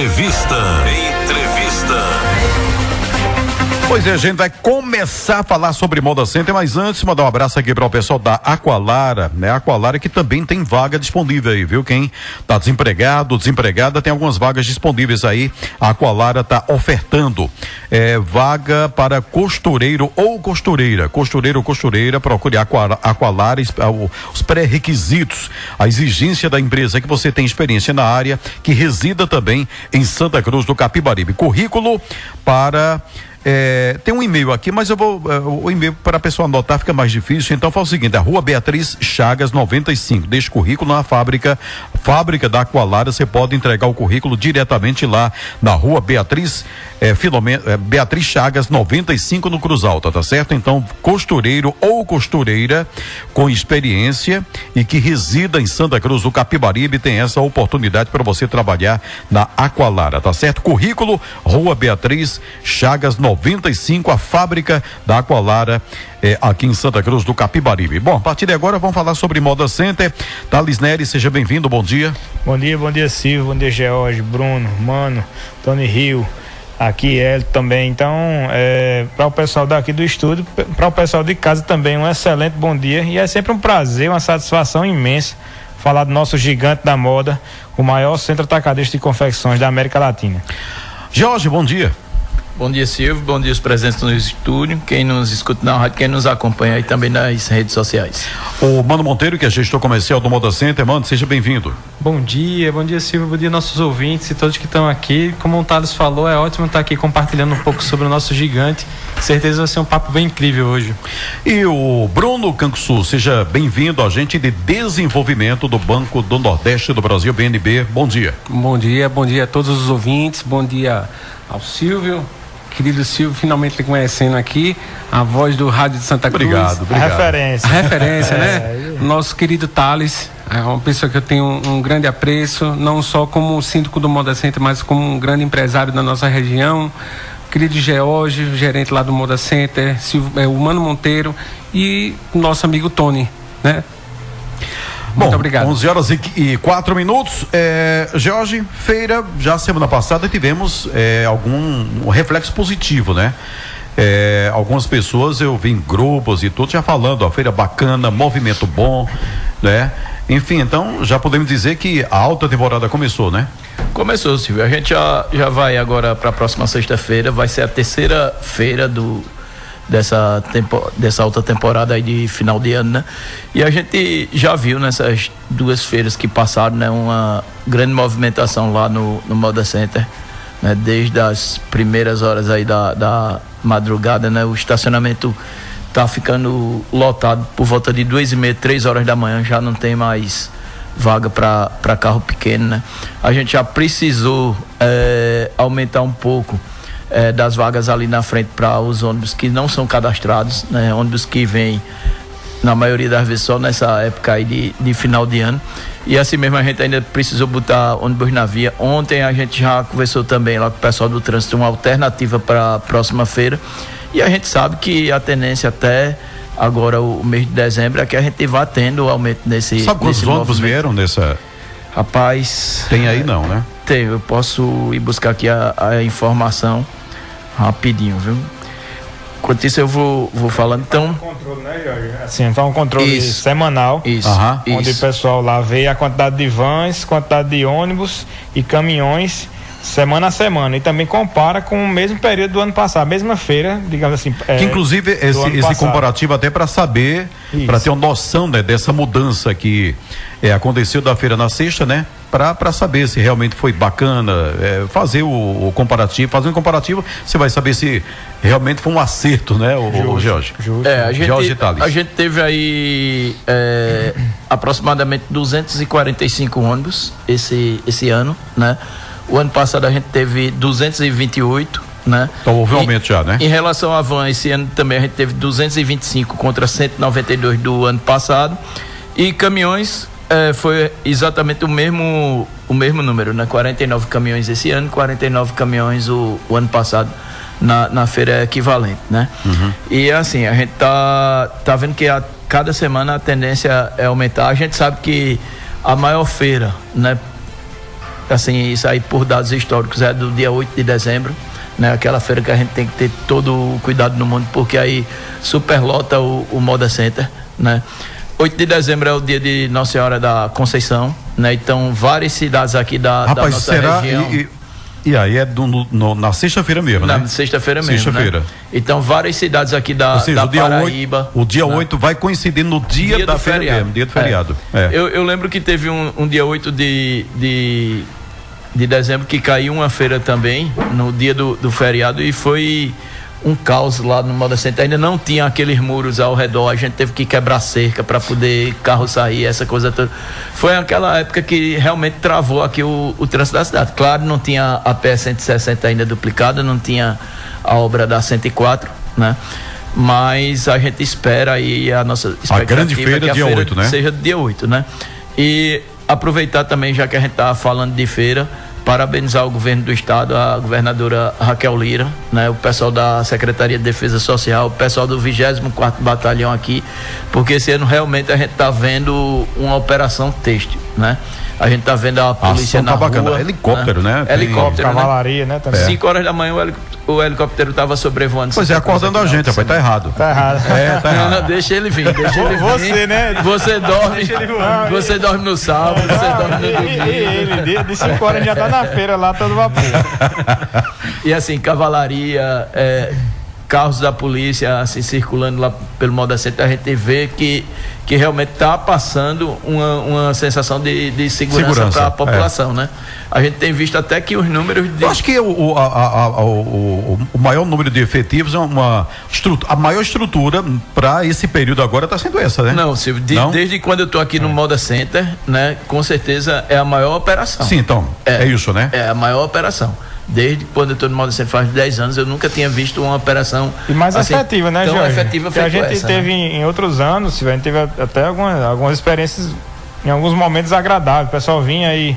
Entrevista. Entrevista. Pois é, a gente vai começar a falar sobre Moda Center, mas antes mandar um abraço aqui para o pessoal da Aqualara, né? Aqualara que também tem vaga disponível aí, viu? Quem tá desempregado, desempregada, tem algumas vagas disponíveis aí. A Aqualara tá ofertando é, vaga para costureiro ou costureira. Costureiro ou costureira, procure a Aqualara, os pré-requisitos, a exigência da empresa é que você tem experiência na área, que resida também em Santa Cruz do Capibaribe. Currículo para é, tem um e-mail aqui, mas eu vou. É, o e-mail para a pessoa anotar fica mais difícil. Então faz o seguinte: a rua Beatriz Chagas 95. Deixe currículo na fábrica, fábrica da Aqualara. Você pode entregar o currículo diretamente lá na rua Beatriz, é, é, Beatriz Chagas 95 no Cruz Alta, tá certo? Então, costureiro ou costureira com experiência e que resida em Santa Cruz do Capibaribe tem essa oportunidade para você trabalhar na Aqualara, tá certo? Currículo, Rua Beatriz Chagas 95. 95, a fábrica da Aqualara eh, aqui em Santa Cruz do Capibaribe. Bom, a partir de agora vamos falar sobre Moda Center. Thales Nery, seja bem-vindo, bom dia. Bom dia, bom dia Silvio, bom dia George, Bruno, Mano, Tony Rio, aqui ele também. Então, é, para o pessoal daqui do estúdio, para o pessoal de casa também, um excelente bom dia. E é sempre um prazer, uma satisfação imensa falar do nosso gigante da moda, o maior centro atacadista de confecções da América Latina. Jorge, bom dia. Bom dia, Silvio. Bom dia, os presentes no estúdio. Quem nos escuta na rádio, quem nos acompanha aí também nas redes sociais. O Mano Monteiro, que é gestor comercial do Moda Center. Mano, seja bem-vindo. Bom dia, bom dia, Silvio. Bom dia, nossos ouvintes e todos que estão aqui. Como o Thales falou, é ótimo estar aqui compartilhando um pouco sobre o nosso gigante. Certeza vai ser um papo bem incrível hoje. E o Bruno Canguçu, seja bem-vindo, agente de desenvolvimento do Banco do Nordeste do Brasil, BNB. Bom dia. Bom dia, bom dia a todos os ouvintes. Bom dia ao Silvio, querido Silvio, finalmente lhe conhecendo aqui, a voz do Rádio de Santa Cruz. Obrigado, obrigado. A referência. A referência, né? É, Nosso querido Thales, é uma pessoa que eu tenho um, um, grande apreço, não só como síndico do Moda Center, mas como um grande empresário da nossa região. Querido George, gerente lá do Moda Center, Silvio, é, o Mano Monteiro e nosso amigo Tony, né? Muito Bom, obrigado. 11 horas e, e 4 minutos. É, Jorge, feira, já semana passada tivemos é, algum um reflexo positivo, né? É, algumas pessoas eu vi em grupos e tudo já falando, ó, feira bacana, movimento bom, né? Enfim, então já podemos dizer que a alta temporada começou, né? Começou, Silvio. A gente já, já vai agora para a próxima sexta-feira, vai ser a terceira feira do, dessa, tempo, dessa alta temporada aí de final de ano, né? E a gente já viu nessas duas feiras que passaram, né? Uma grande movimentação lá no, no Moda Center, né? Desde as primeiras horas aí da, da madrugada, né? O estacionamento tá ficando lotado por volta de duas e meia, três horas da manhã, já não tem mais vaga para carro pequeno, né? A gente já precisou é, aumentar um pouco é, das vagas ali na frente para os ônibus que não são cadastrados, né? Ônibus que vêm na maioria das vezes só nessa época aí de, de final de ano. E assim mesmo a gente ainda precisou botar ônibus na via. Ontem a gente já conversou também lá com o pessoal do trânsito uma alternativa para a próxima feira. E a gente sabe que a tendência até agora o mês de dezembro é que a gente vá tendo aumento nesse Sabe quantos nesse ônibus vieram nessa Rapaz, tem aí não, né? Tem, eu posso ir buscar aqui a, a informação rapidinho, viu? Enquanto isso eu vou, vou falando. Então. Um controle, né, Jorge? Assim, então um controle isso, semanal. Isso, Onde isso. o pessoal lá vê a quantidade de vans, quantidade de ônibus e caminhões semana a semana e também compara com o mesmo período do ano passado, a mesma feira, digamos assim. É, que inclusive esse, esse comparativo até para saber, para ter uma noção né, dessa mudança que é, aconteceu da feira na sexta, né? Para saber se realmente foi bacana, é, fazer o, o, comparativo, fazer um comparativo, você vai saber se realmente foi um acerto, né, o, justo, o Jorge? Justo. É, a gente, Jorge a gente teve aí é, aproximadamente 245 ônibus esse, esse ano, né? O ano passado a gente teve 228, né? Então houve um aumento já, né? Em relação à van, esse ano também a gente teve 225 contra 192 do ano passado. E caminhões é, foi exatamente o mesmo, o mesmo número, né? 49 caminhões esse ano, 49 caminhões o, o ano passado. Na, na feira equivalente, né? Uhum. E assim, a gente tá, tá vendo que a cada semana a tendência é aumentar. A gente sabe que a maior feira, né, assim, isso aí por dados históricos é do dia 8 de dezembro, né? Aquela feira que a gente tem que ter todo o cuidado no mundo, porque aí superlota o, o Moda Center, né? 8 de dezembro é o dia de Nossa Senhora da Conceição, né? Então, várias cidades aqui da, Rapaz, da nossa será, região. E, e, aí é do, no, na sexta-feira mesmo, na né? sexta-feira mesmo. Sexta-feira. Né? Então, várias cidades aqui da, Ou seja, da o dia Paraíba. 8, o dia né? 8 vai coincidir no dia, Dia da feira feriado. mesmo, dia do feriado. É. Eu, eu lembro que teve um, um dia 8 de, de, de dezembro que caiu uma feira também, no dia do, do feriado, e foi um caos lá no Moda Center. Ainda não tinha aqueles muros ao redor, a gente teve que quebrar cerca para poder carro sair, essa coisa toda. Foi aquela época que realmente travou aqui o, o trânsito da cidade. Claro, não tinha a PS 160 ainda duplicada, não tinha a obra da 104, né? Mas a gente espera aí a nossa expectativa grande feira é que a dia feira 8, né? seja dia 8, né? E aproveitar também, já que a gente está falando de feira, parabenizar o governo do estado, a governadora Raquel Lira, né, o pessoal da Secretaria de Defesa Social, o pessoal do 24 Batalhão aqui, porque esse ano realmente a gente está vendo uma operação têxtil, né? A gente está vendo a polícia ação na tá bacana. rua, Helicóptero, né? Tem- Helicóptero, né? Cavalaria, né? Também. 5 horas da manhã o, heli- o helicóptero estava sobrevoando. Pois é, acordando a gente, rapaz, tá errado. Tá errado. É, tá errado. não, deixa ele vir, deixa ele vir. Você, né? Você dorme. Deixa ele voar. Você dorme no sábado, você dorme no domingo. ele, de- de 5 horas já tá na feira lá, todo vapor. E assim, cavalaria, é, carros da polícia assim, circulando lá pelo Moda Center, a gente vê que, que realmente está passando uma, uma sensação de, de segurança, para a população, né? A gente tem visto até que os números de. Eu acho que o, o, a- a- a- o, o- maior número de efetivos é uma estrutura, a maior estrutura para esse período agora está sendo essa, né? Não, Silvio, de- Não? desde quando eu estou aqui no Moda Center, né? Com certeza é a maior operação. Sim, então, é, isso, né? É a maior operação. Desde quando eu estou no Center faz 10 anos, eu nunca tinha visto uma operação E mais assim, efetiva, né, tão Jorge? efetiva que a gente essa, teve né? em, outros anos, a gente teve até algumas, algumas experiências, em alguns momentos agradáveis. O pessoal vinha e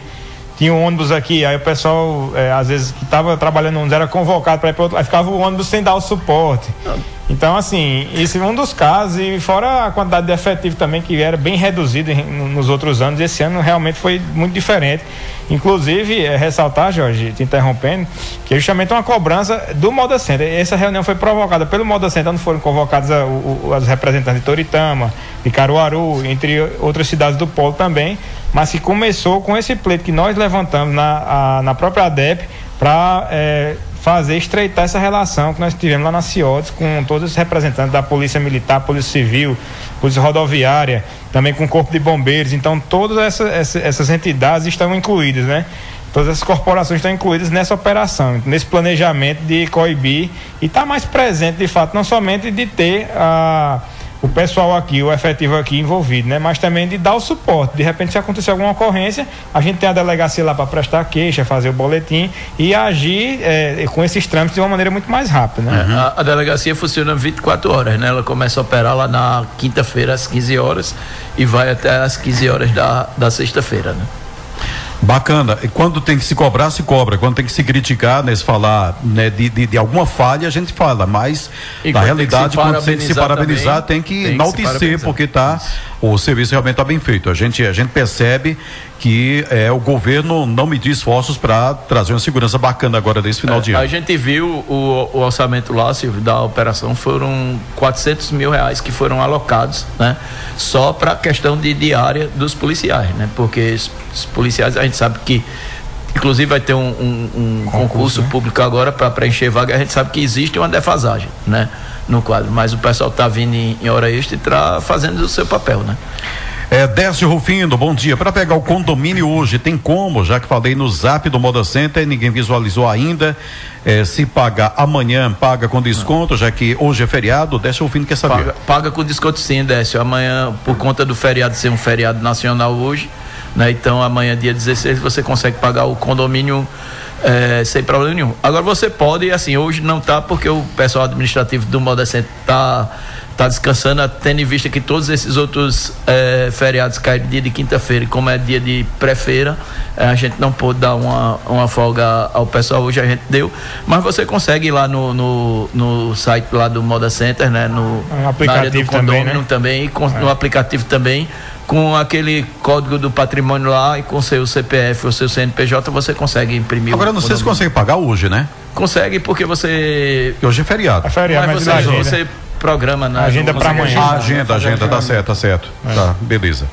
tinha um ônibus aqui, aí o pessoal, é, às vezes, que estava trabalhando ônibus, era convocado para ir para outro, aí ficava o ônibus sem dar o suporte. Então, assim, esse é um dos casos, e fora a quantidade de efetivo também, que era bem reduzida em- nos outros anos, esse ano realmente foi muito diferente. Inclusive, é, ressaltar, Jorge, te interrompendo, que é justamente uma cobrança do Moda Center. Essa reunião foi provocada pelo Moda Center, onde foram convocados a, o, as representantes de Toritama, de Caruaru, entre outras cidades do Polo também, mas que começou com esse pleito que nós levantamos na, a- na própria ADEP para fazer estreitar essa relação que nós tivemos lá na CIODES com todos os representantes da Polícia Militar, Polícia Civil, Polícia Rodoviária, também com o Corpo de Bombeiros. Então, todas essa, essa, essas entidades estão incluídas, né? Todas essas corporações estão incluídas nessa operação, nesse planejamento de coibir e estar mais presente, de fato, não somente de ter a o pessoal aqui, o efetivo aqui envolvido, né? Mas também de dar o suporte. De repente, se acontecer alguma ocorrência, a gente tem a delegacia lá para prestar queixa, fazer o boletim e agir eh, com esses trâmites de uma maneira muito mais rápida, né? A, a delegacia funciona 24 horas, né? Ela começa a operar lá na quinta-feira às 15 horas e vai até às 15 horas da, da sexta-feira, né? Bacana. E quando tem que se cobrar, se cobra. Quando tem que se criticar, né, se falar né, de, de, de alguma falha, a gente fala. Mas, E na realidade, tem quando tem que se parabenizar também, tem que enaltecer, porque tá, o serviço realmente está bem feito. A gente, a gente percebe que é, o governo não mediu esforços para trazer uma segurança bacana agora desse final de A ano. gente viu o, o orçamento lá, Silvio, da operação, foram 400 mil reais que foram alocados, né? Só para a questão de diária dos policiais, né? Porque os, policiais, a gente sabe que Inclusive vai ter um, um- um concurso, público agora para preencher vaga. A gente sabe que existe uma defasagem, né, no quadro. Mas o pessoal está vindo em, em hora extra e está fazendo o seu papel, né? É, Décio Rufino, bom dia. Para pegar o condomínio hoje, tem como? Já que falei no zap do Moda Center, ninguém visualizou ainda. É, se pagar amanhã, paga com desconto, já que hoje é feriado. Décio Rufino quer saber. Paga, paga com desconto sim, Décio. Amanhã, por conta do feriado ser um feriado nacional hoje, né? Então amanhã, dia 16, você consegue pagar o condomínio eh, sem problema nenhum. Agora você pode, assim, hoje não tá porque o pessoal administrativo do Moda Center tá, tá descansando, tendo em vista que todos esses outros eh, feriados caem dia de quinta-feira, e como é dia de pré-feira, eh, a gente não pôde dar uma, uma folga ao pessoal, hoje a gente deu, mas você consegue ir lá no, no, no site lá do Moda Center, né? No, Um aplicativo na área do também, né? também, e com- no aplicativo também, com aquele código do patrimônio lá e com seu CPF ou seu CNPJ você consegue imprimir. Agora, não sei se consegue pagar hoje, né? Consegue porque você. Hoje é feriado. É feriado, mas, mas, você, você programa na agenda para amanhã. A agenda, agenda, tá certo, tá certo. É. Tá, beleza.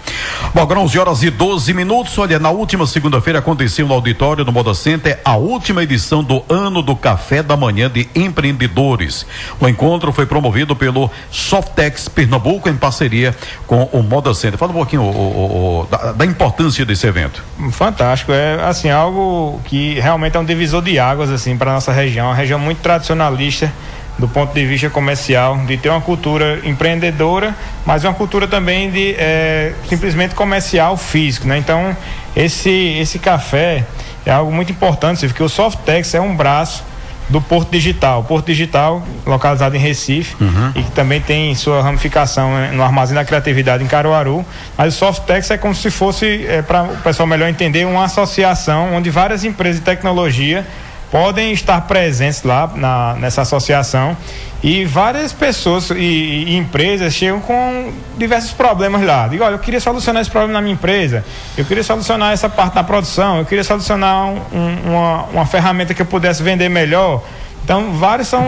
Bom, agora 11 horas e 12 minutos. Olha, na última segunda-feira aconteceu no auditório do Moda Center a última edição do ano do Café da Manhã de Empreendedores. O encontro foi promovido pelo Softex Pernambuco em parceria com o Moda Center. Fala um pouquinho o, o, o, da, da, importância desse evento. Fantástico, é assim algo que realmente é um divisor de águas assim para nossa região, uma região muito tradicionalista do ponto de vista comercial, de ter uma cultura empreendedora, mas uma cultura também de é, simplesmente comercial físico, né? Então, esse, esse café é algo muito importante, porque o Softex é um braço do Porto Digital. Porto Digital, localizado em Recife, uhum. e que também tem sua ramificação né, no Armazém da Criatividade em Caruaru. Mas o Softex é como se fosse, é, para o pessoal melhor entender, uma associação onde várias empresas de tecnologia podem estar presentes lá na, nessa associação e várias pessoas e, e, empresas chegam com diversos problemas lá. Digo, olha, eu queria solucionar esse problema na minha empresa, eu queria solucionar essa parte da produção, eu queria solucionar um, um, uma, uma ferramenta que eu pudesse vender melhor. Então, vários são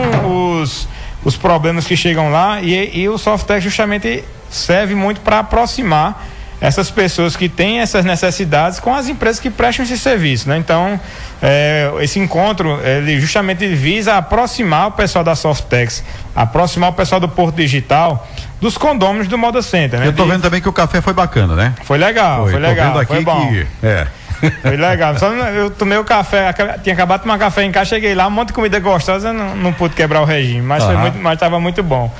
os, os problemas que chegam lá e, e o software justamente serve muito para aproximar essas pessoas que têm essas necessidades com as empresas que prestam esse serviço, né? Então, é, esse encontro, ele justamente visa aproximar o pessoal da Softex, aproximar o pessoal do Porto Digital dos condôminos do Moda Center, né? Eu tô vendo também que o café foi bacana, né? Foi legal, foi, foi legal, foi bom. Que, é. Foi legal. Só eu tomei o café, tinha acabado de tomar café em casa, cheguei lá, um monte de comida gostosa, não, não pude quebrar o regime, mas, uhum. muito, mas estava muito bom.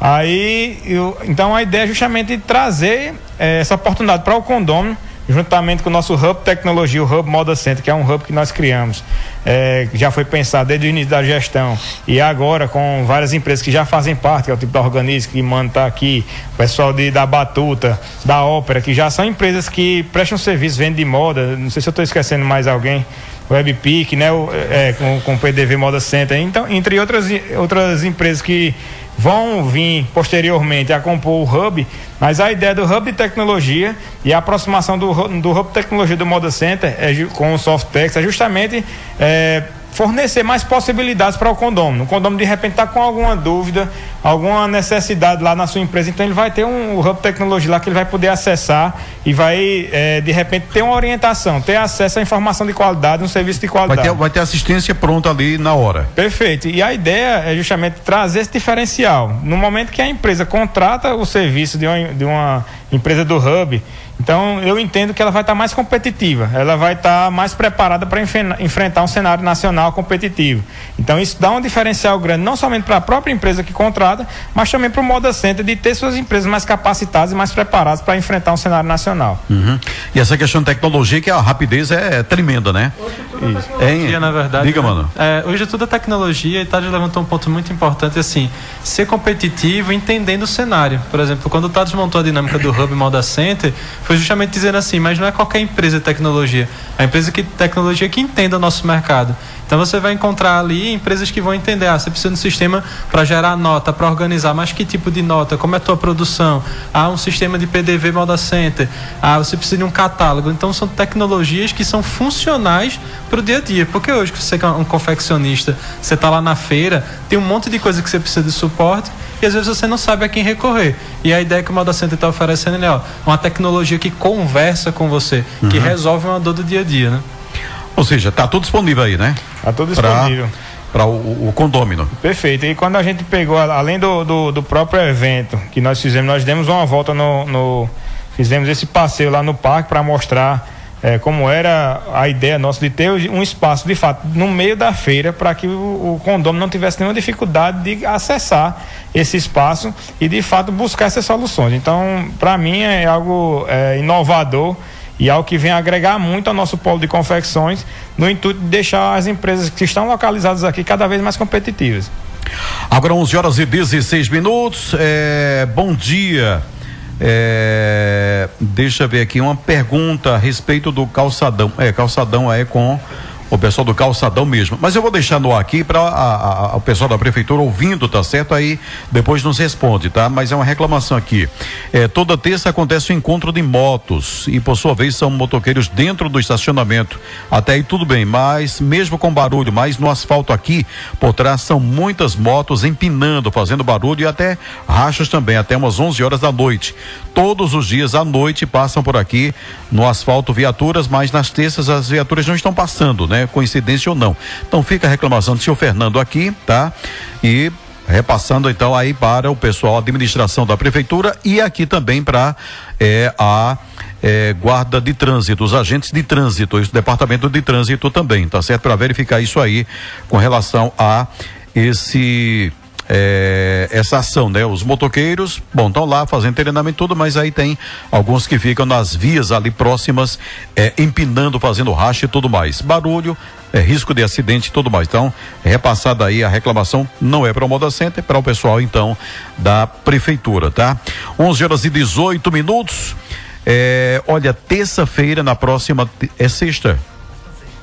Aí, eu, então a ideia é justamente trazer é, essa oportunidade para o condomínio, juntamente com o nosso Hub Tecnologia, o Hub Moda Center, que é um hub que nós criamos, é, já foi pensado desde o início da gestão. E agora com várias empresas que já fazem parte, que é o tipo da Organismo, que manda tá aqui, o pessoal de, da Batuta, da Ópera, que já são empresas que prestam serviço, vendem de moda, não sei se eu estou esquecendo mais alguém, WebPic, né, o, é, com, com o PDV Moda Center, então, entre outras, outras empresas que vão vir posteriormente a compor o Hub, mas a ideia do Hub de Tecnologia e a aproximação do, do Hub de Tecnologia do Moda Center é, com o Softex é justamente é, fornecer mais possibilidades para o condomínio. O condomínio de repente está com alguma dúvida, alguma necessidade lá na sua empresa, então ele vai ter um, hub tecnologia lá que ele vai poder acessar e vai é, de repente ter uma orientação, ter acesso à informação de qualidade, um serviço de qualidade. Vai ter, vai ter assistência pronta ali na hora. Perfeito. E a ideia é justamente trazer esse diferencial. No momento que a empresa contrata o serviço de uma, de uma empresa do hub, então, eu entendo que ela vai estar mais competitiva, ela vai estar mais preparada para enfrentar um cenário nacional competitivo. Então, isso dá um diferencial grande, não somente para a própria empresa que contrata, mas também para o Moda Center de ter suas empresas mais capacitadas e mais preparadas para enfrentar um cenário nacional. Uhum. E essa questão de tecnologia, que a rapidez é tremenda, né? Hoje é tecnologia, na verdade. Diga, né? mano. É, hoje é tudo tecnologia e Tades levantou um ponto muito importante, assim, ser competitivo entendendo o cenário. Por exemplo, quando o Tades montou a dinâmica do Hub Moda Center, foi justamente dizendo assim, mas não é qualquer empresa de tecnologia, é a empresa de tecnologia que entenda o nosso mercado. Então você vai encontrar ali empresas que vão entender, ah, você precisa de um sistema para gerar nota, para organizar, mas que tipo de nota, como é a tua produção? Ah, um sistema de PDV Moda Center. Ah, você precisa de um catálogo. Então são tecnologias que são funcionais para o dia a dia. Porque hoje que você é um confeccionista, você está lá na feira, tem um monte de coisa que você precisa de suporte e às vezes você não sabe a quem recorrer. E a ideia que o Moda Center está oferecendo é ó, uma tecnologia que conversa com você, uhum. que resolve uma dor do dia a dia, né? Ou seja, está tudo disponível aí, né? Está tudo disponível. Para o, o condômino. Perfeito. E quando a gente pegou, além do, do, do, próprio evento que nós fizemos, nós demos uma volta no. no fizemos esse passeio lá no parque para mostrar é, como era a ideia nossa de ter um espaço, de fato, no meio da feira, para que o, o condomínio não tivesse nenhuma dificuldade de acessar esse espaço e, de fato, buscar essas soluções. Então, para mim, é algo é, inovador e algo que vem agregar muito ao nosso polo de confecções, no intuito de deixar as empresas que estão localizadas aqui cada vez mais competitivas. Agora 11 horas e 16 minutos. É, bom dia. É, deixa eu ver aqui uma pergunta a respeito do calçadão. É, calçadão aí com o pessoal do calçadão mesmo. Mas eu vou deixar no ar aqui para o pessoal da prefeitura ouvindo, tá certo? Aí depois nos responde, tá? Mas é uma reclamação aqui. É, toda terça acontece o um encontro de motos e por sua vez são motoqueiros dentro do estacionamento. Até aí tudo bem, mas mesmo com barulho, mas no asfalto aqui por trás são muitas motos empinando, fazendo barulho e até rachas também, até umas 11 horas da noite. Todos os dias à noite passam por aqui no asfalto viaturas, mas nas terças as viaturas não estão passando, né? Coincidência ou não. Então fica a reclamação do senhor Fernando aqui, tá? E repassando então aí para o pessoal, administração da prefeitura e aqui também para é, a é, guarda de trânsito, os agentes de trânsito, o departamento de trânsito também, tá certo? Para verificar isso aí com relação a esse é, essa ação, né? Os motoqueiros, bom, estão lá fazendo treinamento tudo, mas aí tem alguns que ficam nas vias ali próximas, é, empinando, fazendo racha e tudo mais. Barulho, é, risco de acidente e tudo mais. Então, repassada aí a reclamação, não é para o Moda Center, é para o pessoal então da prefeitura, tá? 11 horas e 18 minutos. É, olha, terça-feira, na próxima, é sexta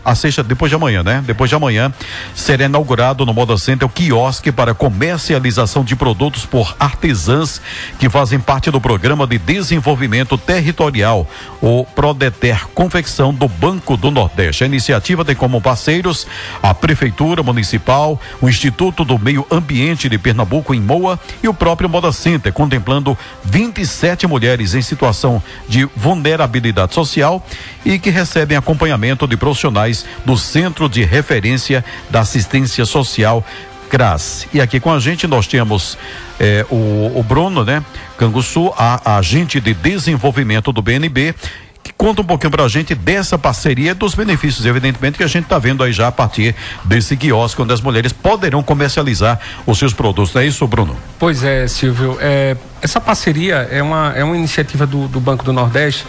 a sexta, depois de amanhã, né? Depois de amanhã, será inaugurado no Moda Center o quiosque para comercialização de produtos por artesãs que fazem parte do programa de desenvolvimento territorial, o Prodeter Confecção do Banco do Nordeste. A iniciativa tem como parceiros a Prefeitura Municipal, o Instituto do Meio Ambiente de Pernambuco, em Moa, e o próprio Moda Center, contemplando 27 mulheres em situação de vulnerabilidade social e que recebem acompanhamento de profissionais do Centro de Referência da Assistência Social CRAS. E aqui com a gente nós temos eh, o, o, Bruno, né? Canguçu, a, a agente de desenvolvimento do BNB, que conta um pouquinho para a gente dessa parceria, dos benefícios, evidentemente, que a gente está vendo aí já a partir desse quiosque, onde as mulheres poderão comercializar os seus produtos. Não é isso, Bruno? Pois é, Silvio. É, essa parceria é uma, é uma iniciativa do, do Banco do Nordeste.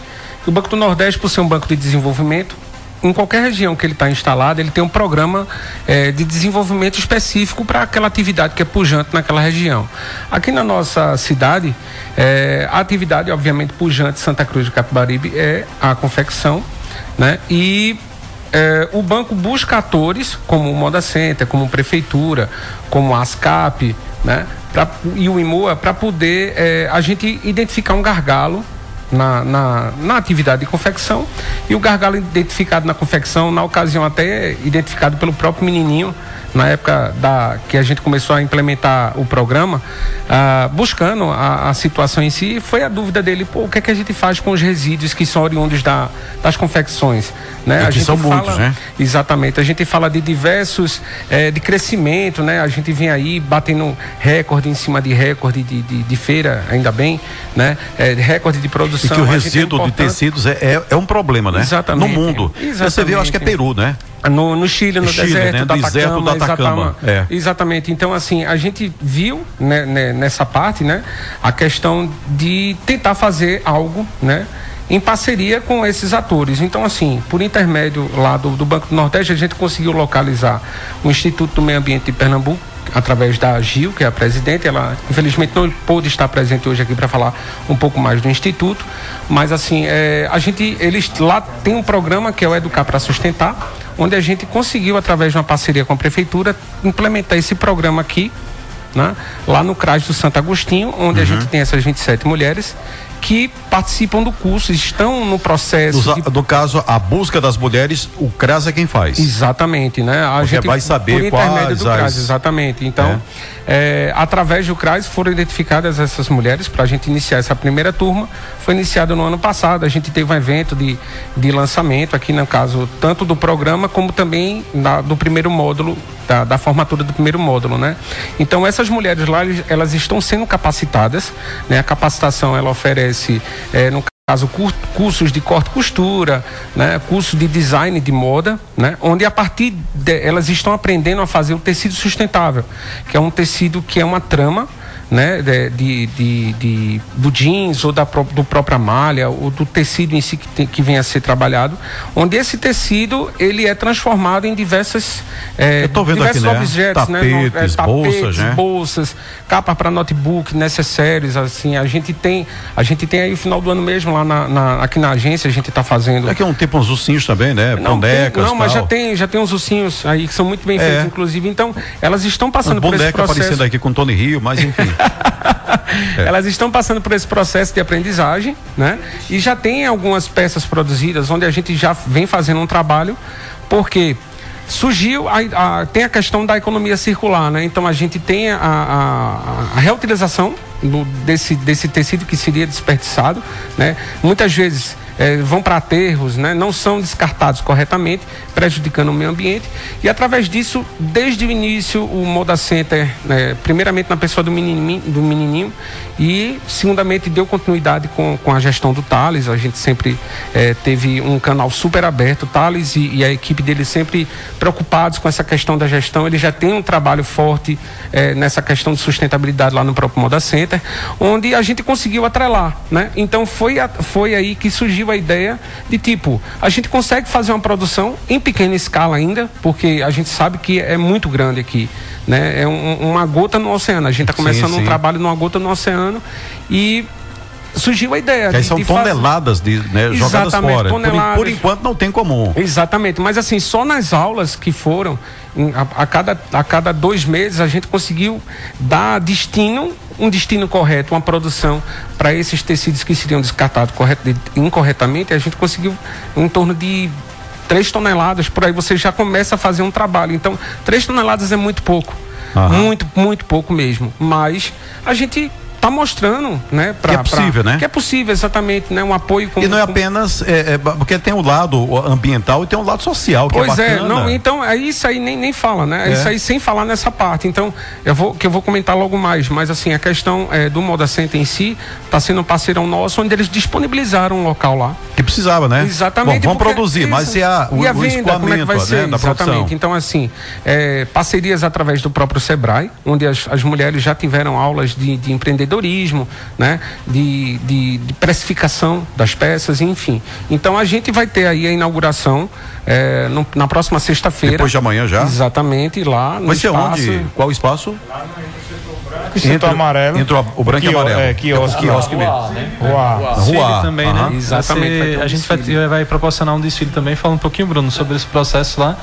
O Banco do Nordeste, por ser um banco de desenvolvimento, em qualquer região que ele está instalado, ele tem um programa é, de desenvolvimento específico para aquela atividade que é pujante naquela região. Aqui na nossa cidade, é, a atividade, obviamente, pujante Santa Cruz de Capibaribe é a confecção, né? E é, o banco busca atores como o Moda Center, como Prefeitura, como a ASCAP, né? Pra, e o IMOA para poder é, a gente identificar um gargalo na, na, na, atividade de confecção e o gargalo identificado na confecção, na ocasião até identificado pelo próprio menininho, na época da, que a gente começou a implementar o programa, ah, buscando a, a, situação em si, foi a dúvida dele, pô, o que é que a gente faz com os resíduos que são oriundos da, das confecções? Né? a gente são fala, muitos, né? Exatamente, a gente fala de diversos, é, de crescimento, né? A gente vem aí batendo recorde em cima de recorde de, de, de feira, ainda bem, né? É, recorde de produção. E que o resíduo é de tecidos é, é, é, um problema, né? Exatamente. No mundo. Exatamente. Você viu, acho que é Peru, né? No, no Chile, no Chile, deserto, né? da deserto Atacama, da Atacama. É. Exatamente. Então, assim, a gente viu né, né, nessa parte, né, a questão de tentar fazer algo, né, em parceria com esses atores. Então, assim, por intermédio lá do, do Banco do Nordeste, a gente conseguiu localizar o Instituto do Meio Ambiente de Pernambuco, através da Gil, que é a presidente. Ela, infelizmente, não pôde estar presente hoje aqui para falar um pouco mais do Instituto. Mas, assim, é, a gente, eles lá tem um programa que é o Educar para Sustentar, onde a gente conseguiu, através de uma parceria com a Prefeitura, implementar esse programa aqui, né, lá no CRAS do Santo Agostinho, onde uhum. a gente tem essas 27 mulheres que participam do curso, estão no processo. No, de... no caso, a busca das mulheres, o CRAS é quem faz. Exatamente, né? A Porque gente vai saber por quais do CRAS, exatamente. Então, é. É, através do CRAS foram identificadas essas mulheres para a gente iniciar essa primeira turma. Foi iniciado no ano passado. A gente teve um evento de, de lançamento aqui, no caso, tanto do programa como também do primeiro módulo da, da, formatura do primeiro módulo, né? Então essas mulheres lá elas estão sendo capacitadas, né? A capacitação ela oferece é, no caso cursos de corte e costura, né, curso de design de moda, né, onde a partir de, elas estão aprendendo a fazer o tecido sustentável, que é um tecido que é uma trama né, de, de, de budins ou da, do própria malha ou do tecido em si que, tem, que vem a ser trabalhado, onde esse tecido ele é transformado em diversas é, diversos aqui, né? objetos, tapetes, né? É, tapetes, bolsas, né? bolsas, capa para notebook, necessários, assim, a gente tem, a gente tem aí o final do ano mesmo lá na, na aqui na agência a gente está fazendo. É que é um tipo uns ursinhos também, né? Não, Bonecas, tem, não mas já tem, já tem uns ursinhos aí que são muito bem é. feitos, inclusive. Então, elas estão passando por esse processo. aparecendo aqui com Tony Rio, mas enfim. Elas estão passando por esse processo de aprendizagem, né? E já tem algumas peças produzidas onde a gente já vem fazendo um trabalho, porque surgiu a, a, tem a questão da economia circular, né? Então a gente tem a, a, a reutilização do, desse, desse tecido que seria desperdiçado, né? Muitas vezes é, vão para aterros, né? não são descartados corretamente, prejudicando o meio ambiente. E através disso, desde o início, o Moda Center, né, primeiramente na pessoa do menininho, do menininho e, segundamente, deu continuidade com, com a gestão do Thales. A gente sempre é, teve um canal super aberto. Thales e, e, a equipe dele sempre preocupados com essa questão da gestão. Ele já tem um trabalho forte é, nessa questão de sustentabilidade lá no próprio Moda Center, onde a gente conseguiu atrelar. Né? Então, foi, foi aí que surgiu a ideia de tipo, a gente consegue fazer uma produção em pequena escala ainda, porque a gente sabe que é muito grande aqui. Né? É um, uma gota no oceano. A gente está começando sim, sim. um trabalho numa gota no oceano e surgiu a ideia. Que aí são de toneladas fazer... de, né, jogadas fora. Toneladas. Por, por, enquanto não tem comum. Exatamente, mas assim, só nas aulas que foram, a, a, cada, a cada dois meses, a gente conseguiu dar destino, um destino correto, uma produção para esses tecidos que seriam descartados correto, incorretamente, a gente conseguiu em torno de três toneladas, por aí você já começa a fazer um trabalho. Então, três toneladas é muito pouco. Uhum. Muito, muito pouco mesmo. Mas a gente está mostrando, né? Pra, que é possível, pra, né? Que é possível, exatamente, né? Um apoio com, E não é apenas, é, é, porque tem o um lado ambiental e tem um lado social, que é pois é é, não, então, é isso aí nem, nem fala, né? É. Isso aí sem falar nessa parte. Então, eu vou, que eu vou comentar logo mais, mas assim, a questão é, do Moda Center em si está sendo um parceirão nosso, onde eles disponibilizaram um local lá. Que precisava, né? Exatamente. Bom, vamos porque, produzir, mas e a, o, e a venda, como é que vai né, ser? Exatamente. Produção. Então, assim, é, parcerias através do próprio Sebrae, onde as, as mulheres já tiveram aulas de, de empreendedorismo, né? De, de, de, precificação das peças, enfim. Então a gente vai ter aí a inauguração é, no, na próxima sexta-feira. Depois de amanhã já? Exatamente, lá no vai ser espaço. onde? Qual espaço? Lá no entre, amarelo. Entre o branco e amarelo. É, quiosque. É, quiosque mesmo. Rua. Rua. também, né? Exatamente. a gente vai, vai, proporcionar um desfile também, falando um pouquinho, Bruno, sobre esse processo lá.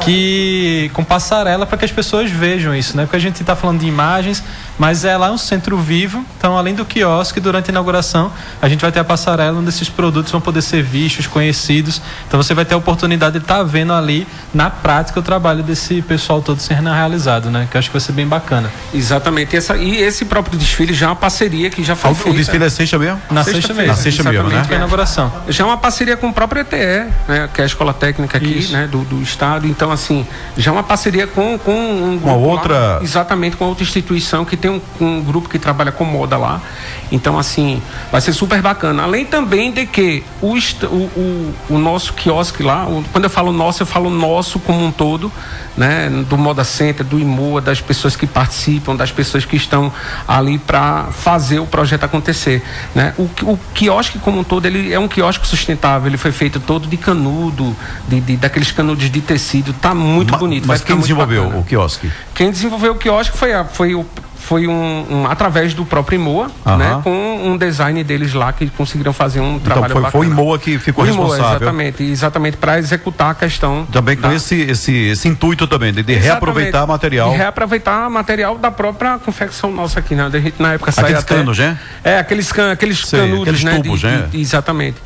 Que com passarela para que as pessoas vejam isso, né? Porque a gente está falando de imagens, mas é lá um centro vivo. Então, além do quiosque, durante a inauguração, a gente vai ter a passarela onde esses produtos vão poder ser vistos, conhecidos. Então, você vai ter a oportunidade de estar tá vendo ali, na prática, o trabalho desse pessoal todo sendo realizado, né? Que eu acho que vai ser bem bacana. Exatamente. E, essa, e esse próprio desfile já é uma parceria que já foi. O, feita. o desfile é sexta mesmo? Na sexta, mesmo. Na sexta mesmo, né? A inauguração. Já é uma parceria com o próprio ETE, né? Que é a escola técnica aqui, Isso. né? Do, do estado. Então, assim, já é uma parceria com, com um Uma outra. Lá, exatamente, com outra instituição que tem um, um grupo que trabalha com moda lá. Então, assim, vai ser super bacana. Além também de que o, o, o, o nosso quiosque lá, o, quando eu falo nosso, eu falo nosso como um todo, né? Do Moda Center, do IMOA, das pessoas que participam, das pessoas que estão ali para fazer o projeto acontecer, né? O, o quiosque como um todo, ele é um quiosque sustentável, ele foi feito todo de canudo, de, de daqueles canudos de tecido, tá muito Ma, bonito. Mas quem desenvolveu bacana. o quiosque? Quem desenvolveu o quiosque foi, a, foi o foi um, um, através do próprio Imoa, né, com um design deles lá que conseguiram fazer um então trabalho foi, bacana. Foi o Imoa que ficou o responsável. Imoa, exatamente, exatamente para executar a questão. Também com da... esse, esse, esse intuito também de, de reaproveitar material. De reaproveitar material da própria confecção nossa aqui, né? A gente na época saía aqueles até... canos, né? É, aqueles, can, aqueles Sei, canudos, aqueles né? Tubos, de, né? De, exatamente.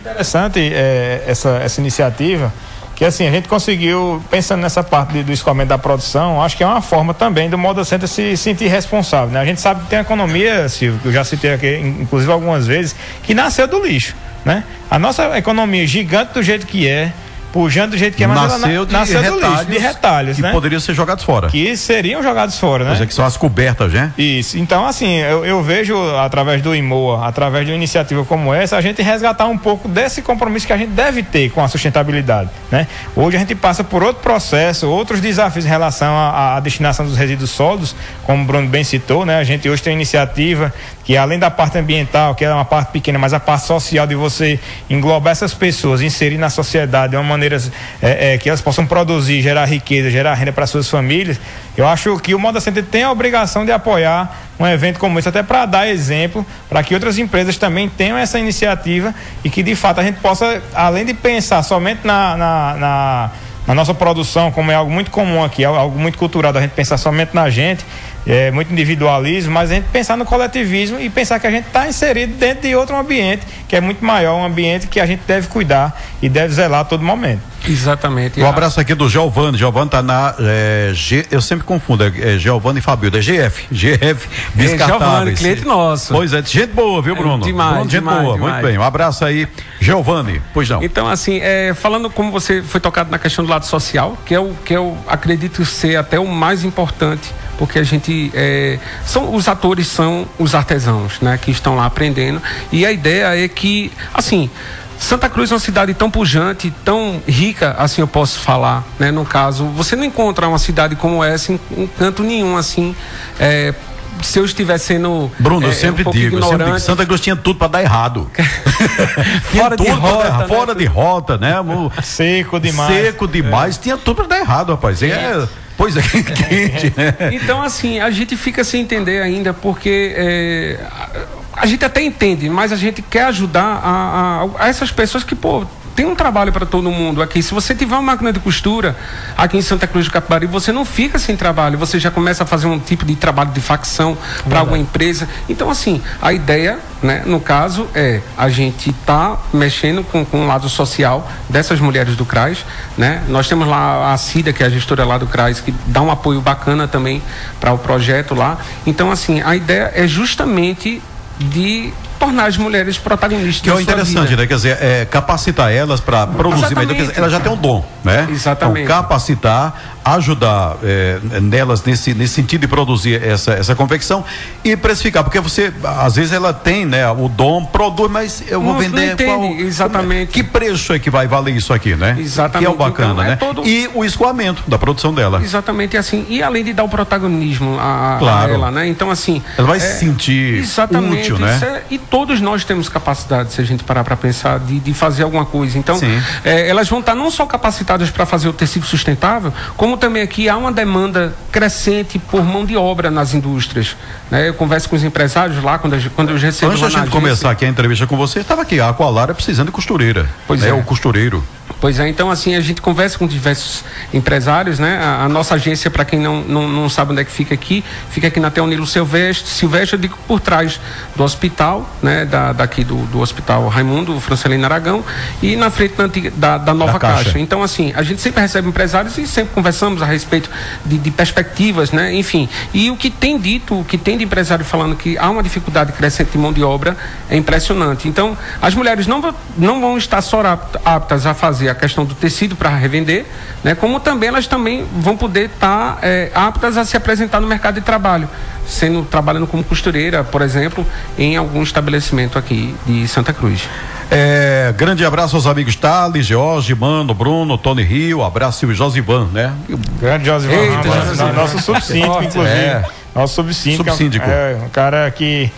Interessante é, essa, essa iniciativa que assim, a gente conseguiu, pensando nessa parte de, do escoamento da produção, acho que é uma forma também do Moda Center se sentir responsável, né? A gente sabe que tem economia, Silvio, que eu já citei aqui, inclusive algumas vezes, que nasceu do lixo, né? A nossa economia gigante do jeito que é, pujante do jeito que é, mas nasceu ela de nasceu do retalhos, lixo, de retalhos, que né? poderiam ser jogados fora. Que seriam jogados fora, né? Pois é, que são as cobertas, né? Isso. Então, assim, eu, eu vejo através do IMOA, através de uma iniciativa como essa, a gente resgatar um pouco desse compromisso que a gente deve ter com a sustentabilidade, né? Hoje a gente passa por outro processo, outros desafios em relação à, à destinação dos resíduos sólidos, como o Bruno bem citou, né? A gente hoje tem iniciativa que além da parte ambiental, que é uma parte pequena, mas a parte social de você englobar essas pessoas, inserir na sociedade de uma maneira é, é, que elas possam produzir, gerar riqueza, gerar renda para suas famílias, eu acho que o Moda Center tem a obrigação de apoiar um evento como esse, até para dar exemplo, para que outras empresas também tenham essa iniciativa e que de fato a gente possa, além de pensar somente na, na, na nossa produção, como é algo muito comum aqui, é algo muito cultural, da gente pensar somente na gente, é muito individualismo, mas a gente pensar no coletivismo e pensar que a gente está inserido dentro de outro ambiente que é muito maior, um ambiente que a gente deve cuidar e deve zelar a todo momento. Exatamente. Um abraço aqui do Giovanni. Giovanni tá na é, G, eu sempre confundo, é, é Giovanni e Fabio, é GF, GF descartáveis. Giovanni, cliente nosso. Pois é, gente boa, viu, Bruno? É, demais, Bruno, gente demais, boa, demais. muito bem. Um abraço aí, Giovanni. Pois não. Então, assim, é, falando como você foi tocado na questão do lado social, que é o que eu acredito ser até o mais importante, porque a gente é, são os atores são os artesãos, né, que estão lá aprendendo. E a ideia é que, assim, Santa Cruz é uma cidade tão pujante, tão rica, assim eu posso falar, né? No caso, você não encontra uma cidade como essa em, em canto nenhum, assim. É, se eu estiver sendo. Bruno, é, eu sempre um pouco digo, eu sempre digo, Santa Cruz tinha tudo para dar errado. Tinha Fora de tudo pra dar rota, errado, né? fora de rota, né? Seco demais. Seco demais, tinha tudo para dar errado, rapaz. É, pois é, quente, né? Então, assim, a gente fica sem entender ainda, porque é, a, a gente até entende, mas a gente quer ajudar a, a- a essas pessoas que, pô, tem um trabalho para todo mundo aqui. Se você tiver uma máquina de costura aqui em Santa Cruz do Capibari, você não fica sem trabalho, você já começa a fazer um tipo de trabalho de facção para alguma empresa. Então, assim, a ideia, né, no caso, é a gente tá mexendo com, com o lado social dessas mulheres do CRAS, né? Nós temos lá a Cida, que é a gestora lá do CRAS, que dá um apoio bacana também para o projeto lá. Então, assim, a ideia é justamente de tornar as mulheres protagonistas Que é interessante, né? Quer dizer, é, capacitar elas para produzir melhor. Quer dizer, ela já tem um dom, né? Exatamente. Então, capacitar, ajudar é, nelas nesse, nesse sentido de produzir essa, essa confecção e precificar, porque você, às vezes, ela tem, né? O dom, produz, mas eu vou Não- não vender. entende exatamente. Que preço é que vai valer isso aqui, né? Exatamente. Que é o bacana, Então, é né? todo- E o escoamento da produção dela. Exatamente assim. E além de dar o protagonismo a, Claro. a ela, né? Então, assim. Ela vai se sentir Exatamente. útil, né? é- e todos nós temos capacidade, se a gente parar para pensar, de, de fazer alguma coisa. Então, é, elas vão estar não só capacitadas para fazer o tecido sustentável, como também aqui há uma demanda crescente por mão de obra nas indústrias. né? Eu converso com os empresários lá, quando, a gente- quando eu recebo Antes da na gente começar aqui a entrevista com você, estava aqui a Aqualara precisando de costureira. Pois né? é. O costureiro. Pois é, então assim, a gente conversa com diversos empresários, né? A, a nossa agência, para quem não, não, não sabe onde é que fica aqui, fica aqui na Teonilo Silvestre, Silvestre, eu digo por trás do hospital, né? Da, daqui do, do Hospital Raimundo Francelino Aragão e na frente da, da, da nova Da Caixa. caixa. Então, assim, a gente sempre recebe empresários e sempre conversamos a respeito de, de perspectivas, né? Enfim, e o que tem dito, o que tem de empresário falando que há uma dificuldade crescente de mão de obra é impressionante. Então, as mulheres não, vão- não vão estar só apt- aptas a fazer a questão do tecido para revender, né? Como também elas também vão poder estar eh, aptas a se apresentar no mercado de trabalho, sendo trabalhando como costureira, por exemplo, em algum estabelecimento aqui de Santa Cruz. É, grande abraço aos amigos Thales, Jorge, Mano, Bruno, Tony Rio, abraço e o Josivan, né? O Grande Josivan Eita, Josivan. nosso subsíndico, inclusive. É. Nosso subsíndico. Subsíndico. É um cara que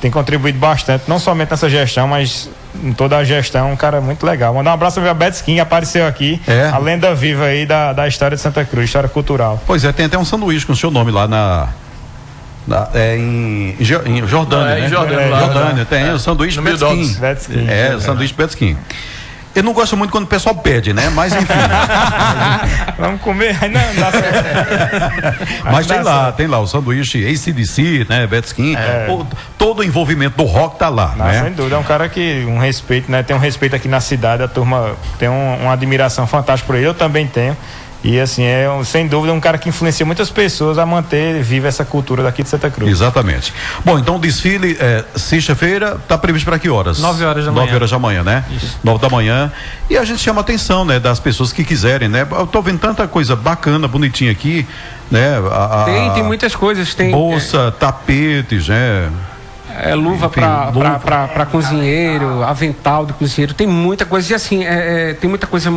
tem contribuído bastante, não somente nessa gestão, mas em toda a gestão, um cara muito legal. Mandar um abraço para a Beth Skin, que apareceu aqui, É. a lenda viva aí da, da história de Santa Cruz, história cultural. Pois é, tem até um sanduíche com o seu nome lá na. Na- é em, em Jo- em Jordânia, Não, é em né? Jordânia, É, lá, Jordânia, né? tem É. o sanduíche Betskin. É, o sanduíche Betskin. Eu não gosto muito quando o pessoal pede, né? Mas enfim. Vamos comer, não, não dá certo. Mas tem lá, tem lá o sanduíche ACDC, né? Betskin. É. O- todo o envolvimento do rock tá lá, Não, né? sem dúvida, é um cara que um respeito, né? Tem um respeito aqui na cidade, a turma tem um- uma admiração fantástica por ele, eu também tenho. E assim, é um, sem dúvida um cara que influencia muitas pessoas a manter viva essa cultura daqui de Santa Cruz. Exatamente. Bom, então o desfile é sexta-feira, está previsto para que horas? Nove horas da manhã. Nove horas da manhã, né? Isso. Nove da manhã. E a gente chama a atenção, né, das pessoas que quiserem, né? Eu tô vendo tanta coisa bacana, bonitinha aqui, né? A, a- Tem, tem muitas coisas. Tem bolsa, tapetes, né? é, luva para cozinheiro, avental de cozinheiro. Tem muita coisa. E assim, é, é, tem muita coisa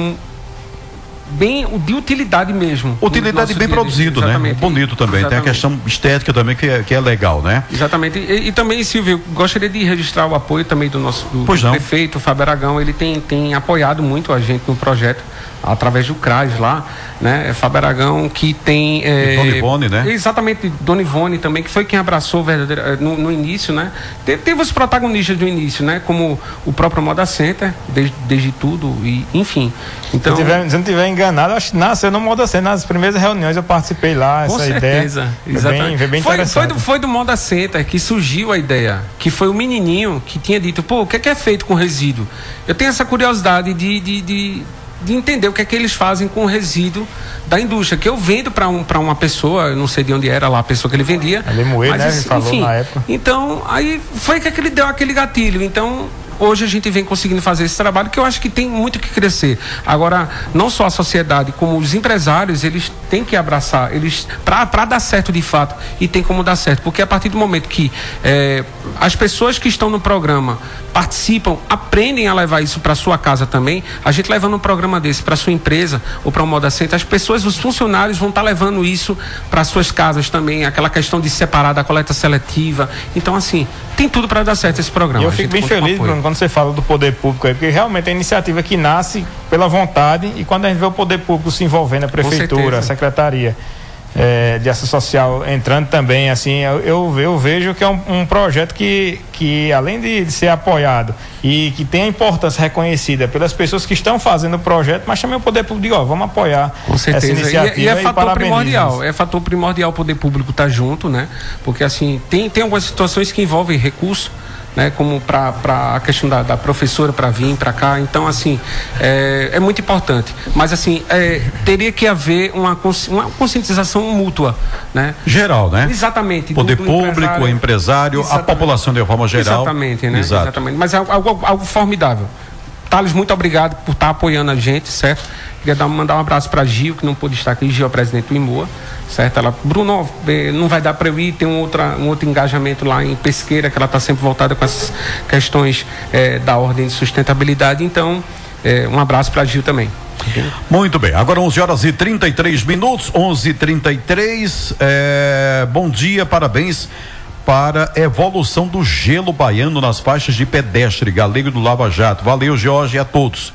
bem de utilidade mesmo. Utilidade bem produzido, né? Exatamente. Bonito também. Tem a Exatamente. questão estética também que é, que é legal, né? Exatamente. E, e também, Silvio, gostaria de registrar o apoio também do nosso do não. prefeito, o Fábio Aragão. Ele tem, tem apoiado muito a gente no projeto, através do CRAS lá, né? É Fábio Aragão que tem. É, E Dona Ivone, né? Exatamente, Dona Ivone também, que foi quem abraçou verdadeiro, eh, no, no início, né? Teve, teve os protagonistas do início, né? Como o próprio Moda Center, desde, desde tudo, e enfim. Então. se, eu tiver, se eu não estiver enganado, acho que nasceu no Moda Center. Nas primeiras reuniões eu participei lá, Com essa certeza, ideia. Foi exatamente. bem, foi bem foi, foi, do, foi do Moda Center que surgiu a ideia, que foi o menininho que tinha dito, pô, o que é, que é feito com resíduo? Eu tenho essa curiosidade de, de, de, de entender o que é que eles fazem com o resíduo da indústria, que eu vendo para um, pra uma pessoa, eu não sei de onde era lá a pessoa que ele vendia. Em Moeiro, mas né, ele falou na época. Então, aí foi que aquele deu aquele gatilho. Então, hoje a gente vem conseguindo fazer esse trabalho que eu acho que tem muito que crescer. Agora, não só a sociedade, como os empresários, eles têm que abraçar, eles para dar certo de fato e tem como dar certo, porque a partir do momento que eh, as pessoas que estão no programa participam, aprendem a levar isso para sua casa também, a gente levando um programa desse para sua empresa ou para um moda center, as pessoas, os funcionários vão estar levando isso para suas casas também, aquela questão de separar da coleta seletiva. Então, assim, tem tudo para dar certo esse programa. Eu fico bem feliz. Bruno, quando você fala do poder público aí, porque realmente é iniciativa que nasce pela vontade e quando a gente vê o poder público se envolvendo, a prefeitura, certeza. a secretaria eh, de ação social entrando também, assim, eu, eu, vejo que é um, um projeto que, que além de, de ser apoiado e que tem a importância reconhecida pelas pessoas que estão fazendo o projeto, mas também o poder público ó, vamos apoiar Com essa certeza. E iniciativa é- E, é fator parabenizo primordial. É fator primordial o poder público estar junto, né? Porque assim, tem, tem algumas situações que envolvem recurso. Né, como para a questão da, da professora para vir para cá, então assim é, é muito importante. Mas assim é, teria que haver uma, uma conscientização mútua, né? Geral, né? Exatamente. Poder do- do público, empresário, a Exatamente. população de uma forma geral. Exatamente, né? Exato. Exatamente. Mas é algo, algo, algo formidável. Thales, muito obrigado por estar apoiando a gente, certo? Queria dar, mandar um abraço para Gil, que não pôde estar aqui, Gil é presidente do IMOA, certo? Ela, Bruno, eh, não vai dar para eu ir, tem um, outra, um outro engajamento lá em Pesqueira, que ela está sempre voltada com essas questões eh, da ordem de sustentabilidade. Então, eh, um abraço para Gil também. Muito bem, agora 11 horas e 33 minutos, 11 e 33 é, Bom dia, parabéns para evolução do gelo baiano nas faixas de pedestre, galego do Lava Jato. Valeu, Jorge, e a todos.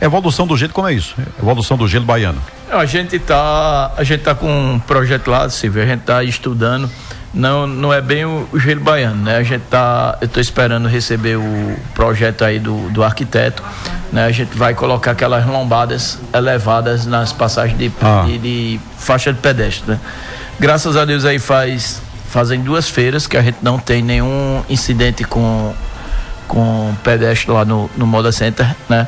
Evolução do gelo, como é isso? Evolução do gelo baiano. A gente tá, a gente tá com um projeto lá, Silvio, a gente tá estudando. Não, não é bem o, o gelo baiano, né? A gente tá, eu tô esperando receber o projeto aí do, do arquiteto, né? A gente vai colocar aquelas lombadas elevadas nas passagens de, Ah. de, de faixa de pedestre, né? Graças a Deus aí faz fazem duas feiras que a gente não tem nenhum incidente com com pedestre lá no, no Moda Center, né?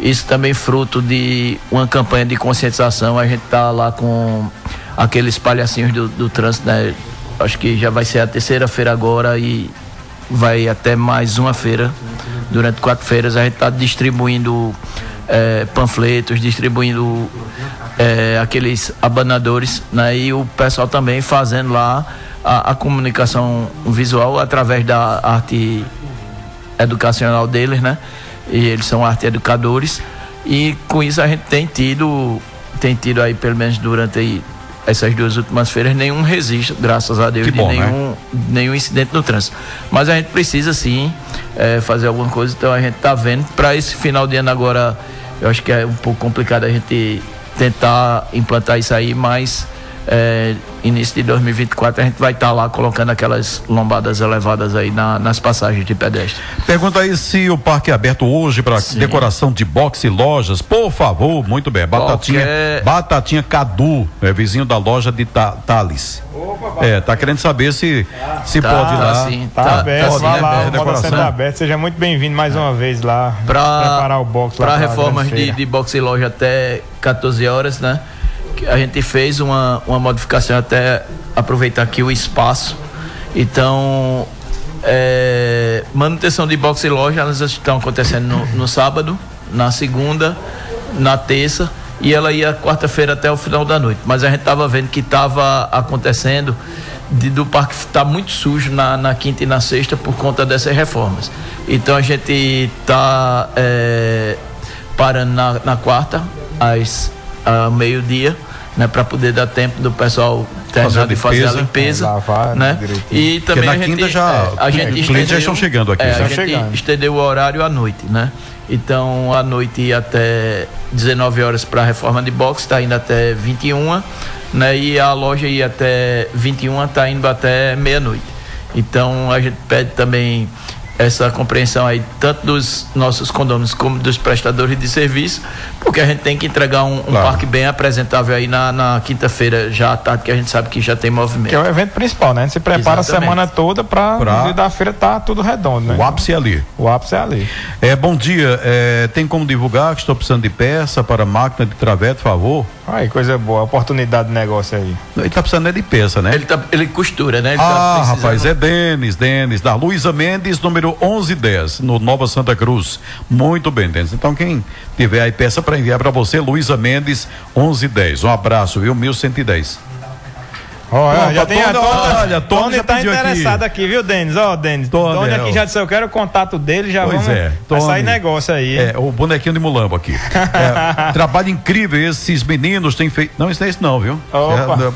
Isso também fruto de uma campanha de conscientização. A gente tá lá com aqueles palhacinhos do, do trânsito, né? Acho que já vai ser a terceira feira agora e vai até mais uma feira. Durante quatro feiras a gente está distribuindo eh, panfletos, distribuindo eh, aqueles abanadores, né? E o pessoal também fazendo lá a, a comunicação visual através da arte educacional deles, né? E eles são arte educadores e com isso a gente tem tido tem tido aí pelo menos durante aí essas duas últimas feiras nenhum registro, graças a Deus, bom, de né? nenhum nenhum incidente no trânsito. Mas a gente precisa sim eh, fazer alguma coisa, então a gente tá vendo para esse final de ano agora, eu acho que é um pouco complicado a gente tentar implantar isso aí, mas eh, início de 2024 a gente vai estar lá colocando aquelas lombadas elevadas aí na- nas passagens de pedestre. Pergunta aí se o parque é aberto hoje para decoração de boxe e lojas. Por favor, muito bem. Batatinha, Qualquer- Batatinha Cadu, é vizinho da loja de Ta Thales. É, tá querendo saber se, se Tá, pode ir tá lá. sim. Tá, Tá- aberto, tá vá sim, lá, aberto, o Moda decoração. Center aberto. Seja muito bem-vindo mais uma vez lá. para preparar o box lá para pra reformas de, de boxe e loja até 14 horas, né? A gente fez uma, uma modificação até aproveitar aqui o espaço. Então, é, manutenção de boxe e loja, elas estão acontecendo no, no sábado, na segunda, na terça e ela ia quarta-feira até o final da noite. Mas a gente estava vendo que estava acontecendo de, do parque estar tá muito sujo na, na, quinta e na sexta por conta dessas reformas. Então a gente está é, parando na, na quarta, às ao meio-dia, né, para poder dar tempo do pessoal terminar de fazer a limpeza, lavar, né? E também Porque na a gente, quinta já, é, a gente clientes estendeu, já estão chegando aqui. É, a gente chegando. estendeu o horário à noite, né? Então, à noite ia até 19 horas para a reforma de boxe, está indo até 21, né? E a loja ia até 21, está indo até meia-noite. Então, a gente pede também essa compreensão aí, tanto dos nossos condôminos como dos prestadores de serviço, porque a gente tem que entregar um, um claro. parque bem apresentável aí na, na quinta-feira, já à tarde, que a gente sabe que já tem movimento. Que é o evento principal, né? A gente se prepara Exatamente. a semana toda para pra... no dia da feira tá tudo redondo, né? O ápice é ali. O ápice é ali. É, bom dia, é, tem como divulgar que estou precisando de peça para máquina de traveto, por favor? Aí, coisa boa, oportunidade de negócio aí. Ele tá precisando de peça, né? Ele, tá, ele costura, né? Ele ah, tá rapaz, é Denis, Denis, da Luísa Mendes, número 1110, no Nova Santa Cruz. Muito bem, Denis. Então, quem tiver aí peça para enviar para você, Luísa Mendes, 1110. Um abraço, viu? 1110. Olha, já tem a Tony, olha, Tony, Tony tá interessado aqui. aqui, viu, Denis? Ó, oh, Denis. Tony, Tony aqui já disse, eu quero o contato dele, já pois vamos. É, Tony, vai sair negócio aí. É, o bonequinho de mulambo aqui. é, trabalho incrível, esses meninos têm feito. Não, isso não é isso, não, viu?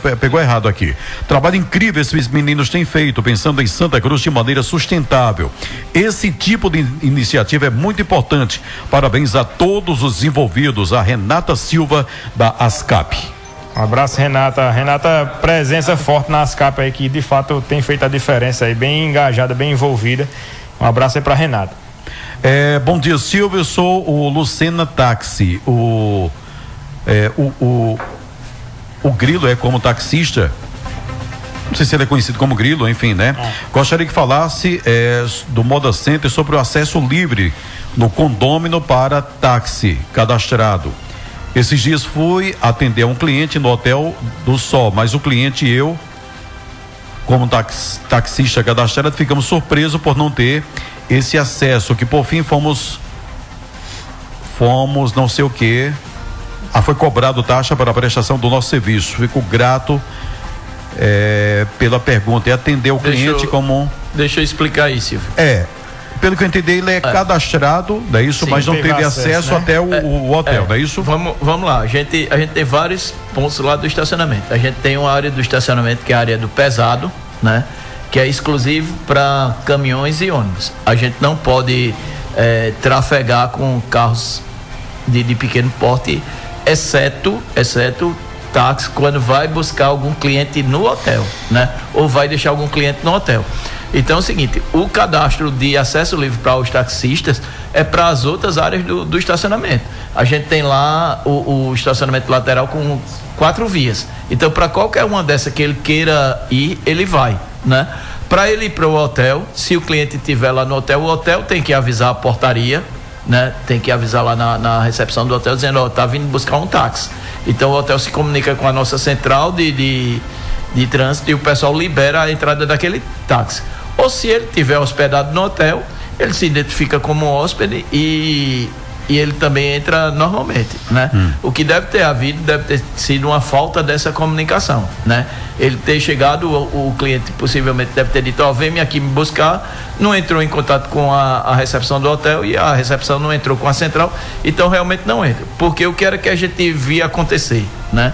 É, pegou errado aqui. Trabalho incrível esses meninos têm feito, pensando em Santa Cruz de maneira sustentável. Esse tipo de iniciativa é muito importante. Parabéns a todos os envolvidos. A Renata Silva, da ASCAP. Um abraço, Renata. Renata, presença forte nas capas aí, que de fato tem feito a diferença aí, bem engajada, bem envolvida. Um abraço aí pra Renata. É, bom dia, Silvio. Eu sou o Lucena Táxi. O, é, o, o, o Grilo é como taxista. Não sei se ele é conhecido como Grilo, enfim, né? É. Gostaria que falasse é, do Moda Center sobre o acesso livre no condômino para táxi cadastrado. Esses dias fui atender um cliente no Hotel do Sol, mas o cliente e eu, como tax, taxista cadastrado, ficamos surpresos por não ter esse acesso, que por fim fomos fomos não sei o que. Ah, foi cobrado taxa para a prestação do nosso serviço. Fico grato é, pela pergunta e atender o deixa cliente eu, como. Deixa eu explicar isso, Silvio. É, pelo que eu entendi, ele é, é. cadastrado, não é isso? Sim, mas não teve acesso, né? até o, é, o hotel, é. não é isso? Vamos, vamos lá, a gente, a gente tem vários pontos lá do estacionamento. A gente tem uma área do estacionamento que é a área do pesado, né? Que é exclusivo para caminhões e ônibus. A gente não pode é, trafegar com carros de, de pequeno porte, exceto, exceto táxi quando vai buscar algum cliente no hotel, né? Ou vai deixar algum cliente no hotel. Então é o seguinte, o cadastro de acesso livre para os taxistas é para as outras áreas do, do, estacionamento. A gente tem lá o, o estacionamento lateral com quatro vias. Então, para qualquer uma dessas que ele queira ir, ele vai, né? Para ele ir para o hotel, se o cliente estiver lá no hotel, o hotel tem que avisar a portaria, né? Tem que avisar lá na, na recepção do hotel dizendo, ó, oh, tá vindo buscar um táxi. Então o hotel se comunica com a nossa central de, de, de trânsito e o pessoal libera a entrada daquele táxi. Ou se ele tiver hospedado no hotel, ele se identifica como hóspede e, e ele também entra normalmente, né? Hum. O que deve ter havido deve ter sido uma falta dessa comunicação, né? Ele ter chegado, o, o cliente possivelmente deve ter dito, ó, oh, vem aqui me buscar, não entrou em contato com a, a, recepção do hotel e a recepção não entrou com a central, então realmente não entra, porque o que era que a gente via acontecer, né?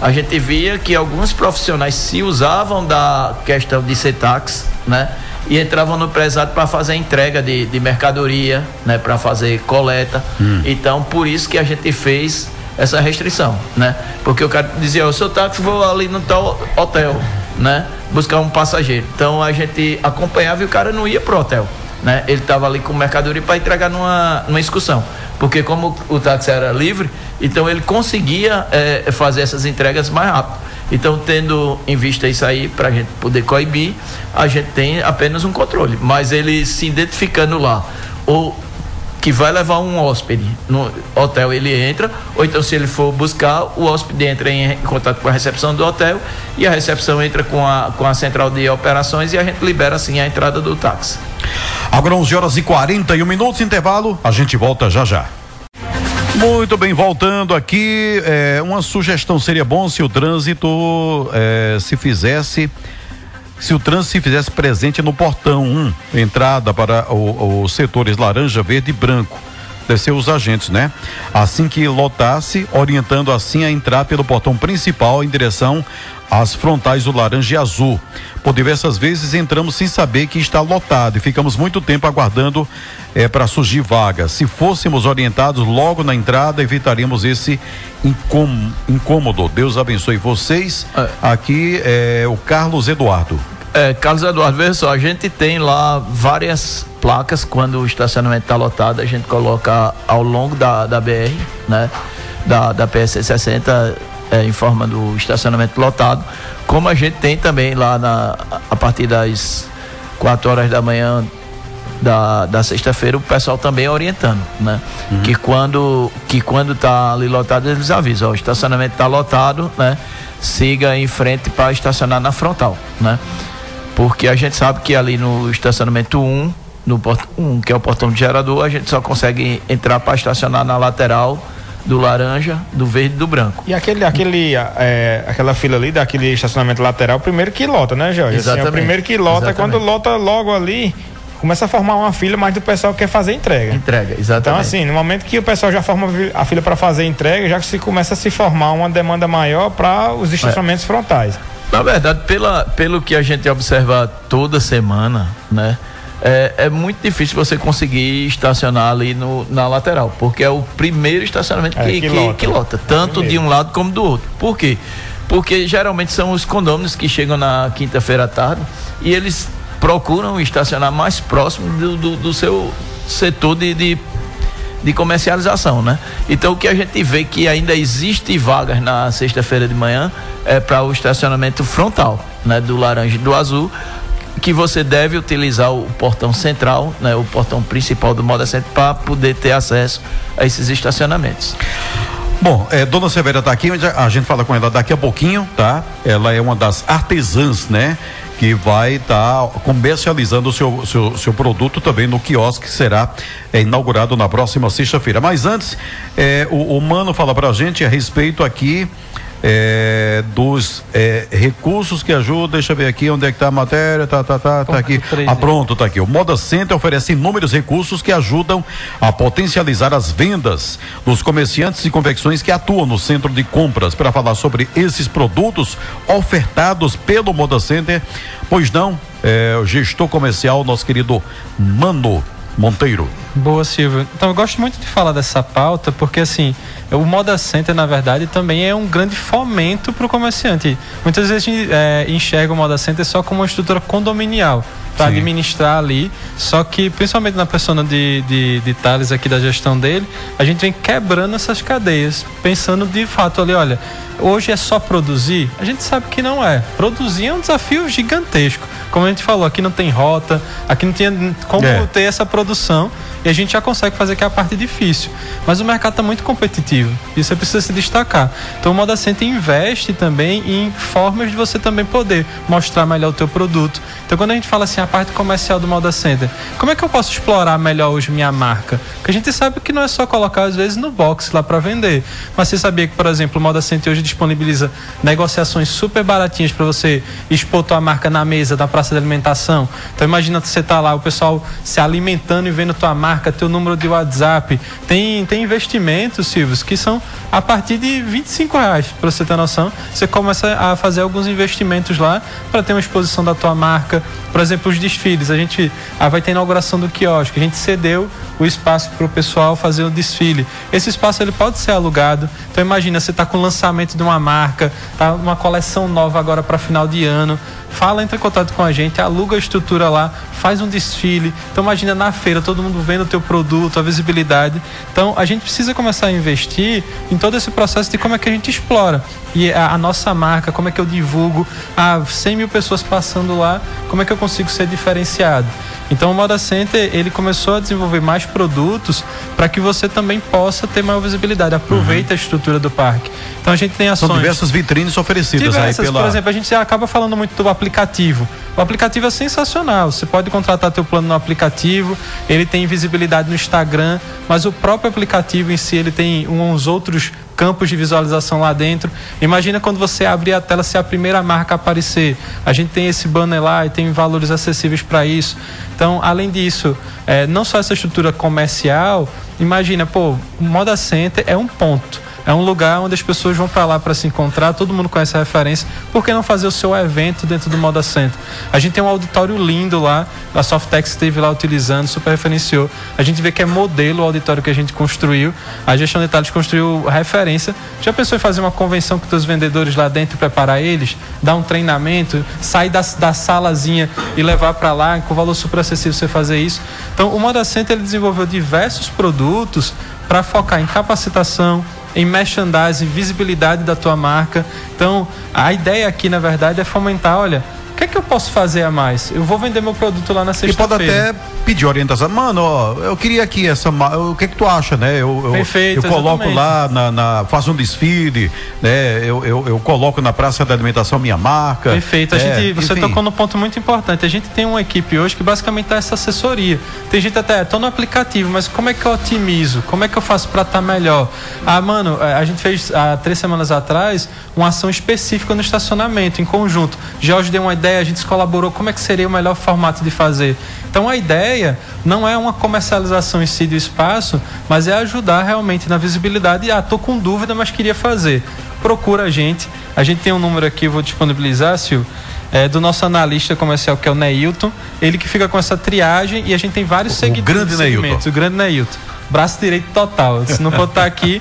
a gente via que alguns profissionais se usavam da questão de ser táxi, né? E entravam no prezado para fazer entrega de, de mercadoria, né? Para fazer coleta. Hum. Então, por isso que a gente fez essa restrição, né? Porque o cara dizia, eu sou táxi, vou ali no tal hotel, né? Buscar um passageiro. Então, a gente acompanhava e o cara não ia pro hotel. Né? Ele estava ali com mercadoria para entregar numa, numa excursão. Porque como o táxi era livre, então ele conseguia é, fazer essas entregas mais rápido. Então, tendo em vista isso aí, para a gente poder coibir, a gente tem apenas um controle. Mas ele se identificando lá, ou que vai levar um hóspede no hotel, ele entra, ou então se ele for buscar, o hóspede entra em contato com a recepção do hotel e a recepção entra com a, com a central de operações e a gente libera assim a entrada do táxi. Agora 11 horas e 41 minutos, intervalo, a gente volta já já. Muito bem, voltando aqui, é, uma sugestão seria bom se o trânsito é, se fizesse se o trânsito se fizesse presente no portão 1, entrada para os setores laranja, verde e branco. Deve ser os agentes, né? Assim que lotasse, orientando assim a entrar pelo portão principal em direção às frontais do laranja e azul. Por diversas vezes entramos sem saber que está lotado e ficamos muito tempo aguardando é, para surgir vaga. Se fôssemos orientados logo na entrada, evitaríamos esse incômodo. Deus abençoe vocês. É. Aqui é o Carlos Eduardo. É, Carlos Eduardo, veja só, a gente tem lá várias placas quando o estacionamento está lotado, a gente coloca ao longo da, da BR, né? Da, da PS 60 é, em forma do estacionamento lotado, como a gente tem também lá na, a partir das 4 horas da manhã da, da sexta-feira o pessoal também orientando, né? Uhum. Que quando que quando tá ali lotado eles avisam, ó, o estacionamento está lotado, né? Siga em frente para estacionar na frontal, né? Porque a gente sabe que ali no estacionamento 1, no portão 1, que é o portão de gerador, a gente só consegue entrar para estacionar na lateral do laranja, do verde e do branco. E aquele, aquele, é, aquela fila ali daquele estacionamento lateral, primeiro que lota, né, Jorge? Exatamente. Assim, é o primeiro que lota, Exatamente. quando lota logo ali, começa a formar uma fila, mas o pessoal quer fazer entrega. Entrega, exatamente. Então, assim, no momento que o pessoal já forma a fila para fazer entrega, já que se começa a se formar uma demanda maior para os estacionamentos é. frontais. Na verdade, pela, pelo que a gente observa toda semana, né? É, é, muito difícil você conseguir estacionar ali no, na lateral, porque é o primeiro estacionamento que, é, que, que, lota. que lota, tanto de um lado como do outro. Por quê? Porque geralmente são os condôminos que chegam na quinta-feira à tarde e eles procuram estacionar mais próximo do, do, do seu setor de, de, de, comercialização, né? Então o que a gente vê que ainda existe vagas na sexta-feira de manhã é para o estacionamento frontal, né? Do laranja e do azul, que você deve utilizar o portão central, né? O portão principal do Moda Center para poder ter acesso a esses estacionamentos. Bom, é, Dona Severa está aqui, a gente fala com ela daqui a pouquinho, tá? Ela é uma das artesãs, né? Que vai estar tá comercializando o seu, seu, seu produto também no quiosque que será é, inaugurado na próxima sexta-feira. Mas antes, é, o, o Mano fala pra gente a respeito aqui é, dos é, recursos que ajudam. Deixa eu ver aqui onde é que tá a matéria. Tá, tá, tá, tá aqui. Ah, pronto, tá aqui. O Moda Center oferece inúmeros recursos que ajudam a potencializar as vendas dos comerciantes e confecções que atuam no centro de compras. Para falar sobre esses produtos ofertados pelo Moda Center, pois não, é, o gestor comercial, nosso querido Mano Monteiro. Boa, Silvio. Então, eu gosto muito de falar dessa pauta, porque assim, o Moda Center, na verdade, também é um grande fomento para o comerciante. Muitas vezes a gente é, enxerga o Moda Center só como uma estrutura condominial para administrar ali. Só que, principalmente na persona de, de, de Thales aqui da gestão dele, a gente vem quebrando essas cadeias, pensando de fato ali, olha, hoje é só produzir? A gente sabe que não é. Produzir é um desafio gigantesco. Como a gente falou, aqui não tem rota, aqui não tinha como é. ter essa produção e a gente já consegue fazer que é a parte difícil. Mas o mercado está muito competitivo e você precisa se destacar. Então o Moda Center investe também em formas de você também poder mostrar melhor o teu produto. Então quando a gente fala assim, a parte comercial do Moda Center, como é que eu posso explorar melhor hoje minha marca? Porque a gente sabe que não é só colocar às vezes no box lá para vender. Mas você sabia que, por exemplo, o Moda Center hoje disponibiliza negociações super baratinhas para você expor tua marca na mesa da praça de alimentação. Então imagina você tá lá, o pessoal se alimentando e vendo tua marca marca, teu número de WhatsApp. Tem, tem investimentos, Silvio, que são a partir de 25 reais, para você ter noção. Você começa a fazer alguns investimentos lá para ter uma exposição da tua marca. Por exemplo, os desfiles. A gente ah, vai ter inauguração do quiosque. A gente cedeu o espaço para o pessoal fazer o desfile. Esse espaço ele pode ser alugado. Então imagina, você está com o lançamento de uma marca, tá uma coleção nova agora para final de ano fala, entra em contato com a gente, aluga a estrutura lá, faz um desfile. Então imagina na feira todo mundo vendo o teu produto, a visibilidade. Então a gente precisa começar a investir em todo esse processo de como é que a gente explora. E a, a nossa marca, como é que eu divulgo, a 100 mil pessoas passando lá, como é que eu consigo ser diferenciado. Então o Moda Center ele começou a desenvolver mais produtos para que você também possa ter maior visibilidade. Aproveita uhum. a estrutura do parque. Então a gente tem ações. São diversas vitrines oferecidas diversas, aí pela. Por exemplo, a gente acaba falando muito do aplicativo. O aplicativo é sensacional. Você pode contratar teu plano no aplicativo. Ele tem visibilidade no Instagram, mas o próprio aplicativo em si ele tem uns outros campos de visualização lá dentro. Imagina quando você abrir a tela ser a primeira marca aparecer. A gente tem esse banner lá e tem valores acessíveis para isso. Então, além disso, é, não só essa estrutura comercial, imagina, pô, Moda Center é um ponto é um lugar onde as pessoas vão para lá para se encontrar, todo mundo conhece a referência. Por que não fazer o seu evento dentro do Moda Center? A gente tem um auditório lindo lá, a Softex esteve lá utilizando, super referenciou. A gente vê que é modelo o auditório que a gente construiu. A gestão de detalhes construiu referência. Já pensou em fazer uma convenção com os vendedores lá dentro e preparar eles? Dar um treinamento, sair da, da salazinha e levar para lá, com valor super acessível você fazer isso. Então, o Moda Center ele desenvolveu diversos produtos para focar em capacitação, em merchandising, visibilidade da tua marca. Então, a ideia aqui, na verdade, é fomentar, olha, que é que eu posso fazer a mais? Eu vou vender meu produto lá na sexta-feira. E pode até pedir orientação. Mano, ó, eu queria aqui essa. O que é que tu acha, né? Eu, eu, Perfeito, eu coloco exatamente. lá, na, na, faço um desfile, né? Eu, eu, eu, coloco na praça da alimentação minha marca. Perfeito. A é, gente, você enfim. tocou no ponto muito importante. A gente tem uma equipe hoje que basicamente dá essa assessoria. Tem gente até, tô no aplicativo, mas como é que eu otimizo? Como é que eu faço para estar tá melhor? Ah, mano, é, a gente fez há três semanas atrás uma ação específica no estacionamento, em conjunto. Jorge deu uma ideia, a gente colaborou como é que seria o melhor formato de fazer. Então a ideia não é uma comercialização em si do espaço, mas é ajudar realmente na visibilidade. Ah, tô com dúvida, mas queria fazer. Procura a gente. A gente tem um número aqui, vou disponibilizar, Sil. É, do nosso analista comercial, que é o Neilton. Ele que fica com essa triagem e a gente tem vários o seguidores. Grande Neilton. O grande Neilton braço direito total. Se não pode estar aqui,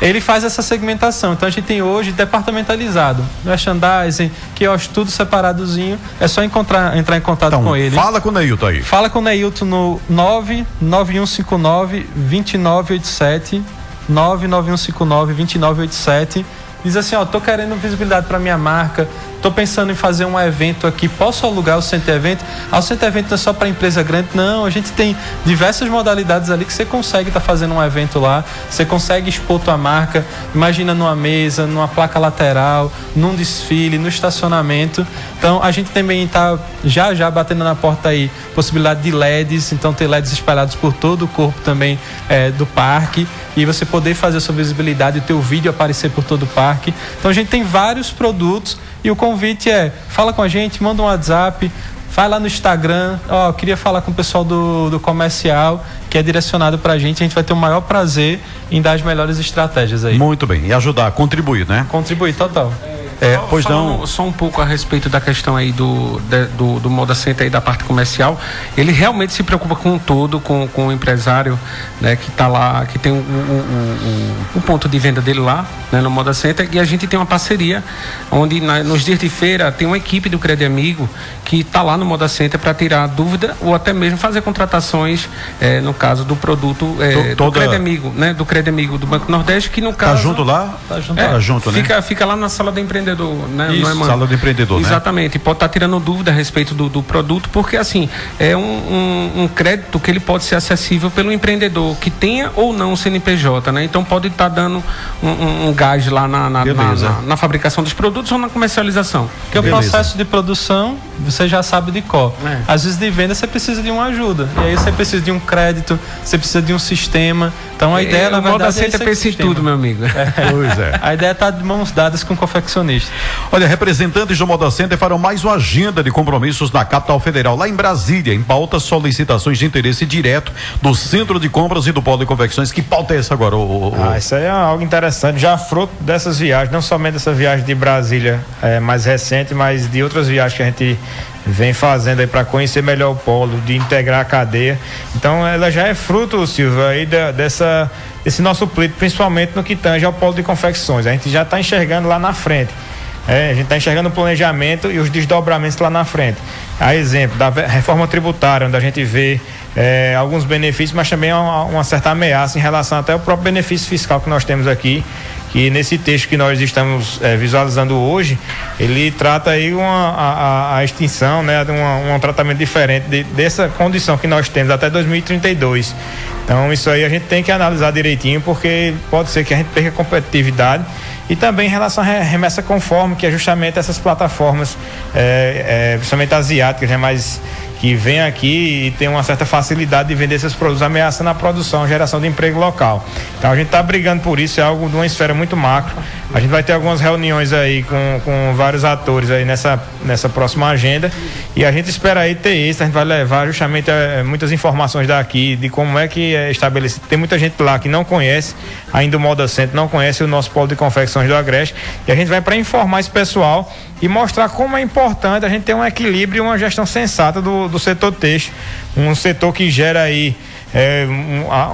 ele faz essa segmentação. Então a gente tem hoje departamentalizado, merchandising, que é tudo separadozinho. É só encontrar, entrar em contato então, com ele. Fala com o Neilton aí. Fala com o Neilton no 99159 2987 99159 2987 diz assim, ó, tô querendo visibilidade para minha marca, tô pensando em fazer um evento aqui, posso alugar o centro evento? Ah, o centro evento não é só para empresa grande, não, a gente tem diversas modalidades ali que você consegue estar tá fazendo um evento lá, você consegue expor tua marca, imagina numa mesa, numa placa lateral, num desfile, no estacionamento. Então a gente também está já já batendo na porta aí possibilidade de LEDs, então ter LEDs espalhados por todo o corpo também é, do parque e você poder fazer a sua visibilidade, o teu vídeo aparecer por todo o parque. Então a gente tem vários produtos e o convite é, fala com a gente, manda um WhatsApp, vai lá no Instagram, ó, queria falar com o pessoal do, do comercial, que é direcionado para a gente, a gente vai ter o maior prazer em dar as melhores estratégias aí. Muito bem, e ajudar, contribuir, né? Contribuir, total. É, só, pois não. Só um pouco a respeito da questão aí do, de, do, do Moda Center e da parte comercial. Ele realmente se preocupa com todo, com, com o empresário né, que está lá, que tem o, o, o, o, ponto de venda dele lá, né, no Moda Center, e a gente tem uma parceria onde na, nos dias de feira tem uma equipe do Crédito Amigo que está lá no Moda Center para tirar dúvida ou até mesmo fazer contratações, é, no caso do produto é, do Crédito Amigo, né? Do Crédito Amigo do Banco Nordeste, que no tá caso. Tá junto lá? Tá junto, é, tá junto né? Fica, fica lá na sala do empreendedor empreendedor, né? Isso, não é, sala do empreendedor, né? Exatamente. Né? Pode estar tá tirando dúvida a respeito do, do, produto, porque assim, é um, um, um, crédito que ele pode ser acessível pelo empreendedor que tenha ou não o CNPJ, né? Então pode estar tá dando um, um, gás lá na na, na, na, na, fabricação dos produtos ou na comercialização. Porque Beleza. o processo de produção você já sabe de cor. É. Às vezes de venda você precisa de uma ajuda. E aí você precisa de um crédito, você precisa de um sistema. Então a é, ideia, na verdade, é, é tudo, meu amigo. É. Pois é. A ideia é estar tá de mãos dadas com o confeccionista. Olha, representantes do Moda Center farão mais uma agenda de compromissos na capital federal, lá em Brasília, em pauta solicitações de interesse direto do Centro de Compras e do Polo de Confecções. Que pauta é essa agora? O, o... Ah, isso aí é algo interessante, já fruto dessas viagens, não somente dessa viagem de Brasília é, mais recente, mas de outras viagens que a gente vem fazendo aí para conhecer melhor o polo, de integrar a cadeia. Então ela já é fruto, Silvio, aí dessa, desse nosso pleito, principalmente no que tange ao polo de confecções. A gente já está enxergando lá na frente. É, a gente está enxergando o planejamento e os desdobramentos lá na frente. A exemplo da reforma tributária, onde a gente vê é, alguns benefícios, mas também uma, uma certa ameaça em relação até ao próprio benefício fiscal que nós temos aqui, que nesse texto que nós estamos é, visualizando hoje, ele trata aí uma, a, a extinção, né, de uma, um tratamento diferente de, dessa condição que nós temos até 2032. Então isso aí a gente tem que analisar direitinho, porque pode ser que a gente perca competitividade e também em relação à remessa conforme, que é justamente essas plataformas, é, é, principalmente asiáticas, né, mais que vem aqui e tem uma certa facilidade de vender esses produtos, ameaçando a produção, geração de emprego local. Então a gente está brigando por isso, é algo de uma esfera muito macro. A gente vai ter algumas reuniões aí com, com vários atores aí nessa, nessa próxima agenda e a gente espera aí ter isso, a gente vai levar justamente é, muitas informações daqui de como é que é estabelecido. Tem muita gente lá que não conhece ainda o Moda Centro, não conhece o nosso polo de confecções do Agreste. E a gente vai para informar esse pessoal e mostrar como é importante a gente ter um equilíbrio e uma gestão sensata do, do setor têxtil, um setor que gera aí é,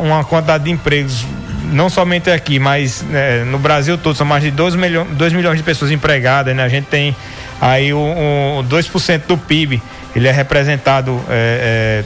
uma quantidade de empregos não somente aqui, mas né, no Brasil todo, são mais de 2 milhões, 2 milhões de pessoas empregadas, né? A gente tem aí o, o 2% do PIB, ele é representado é,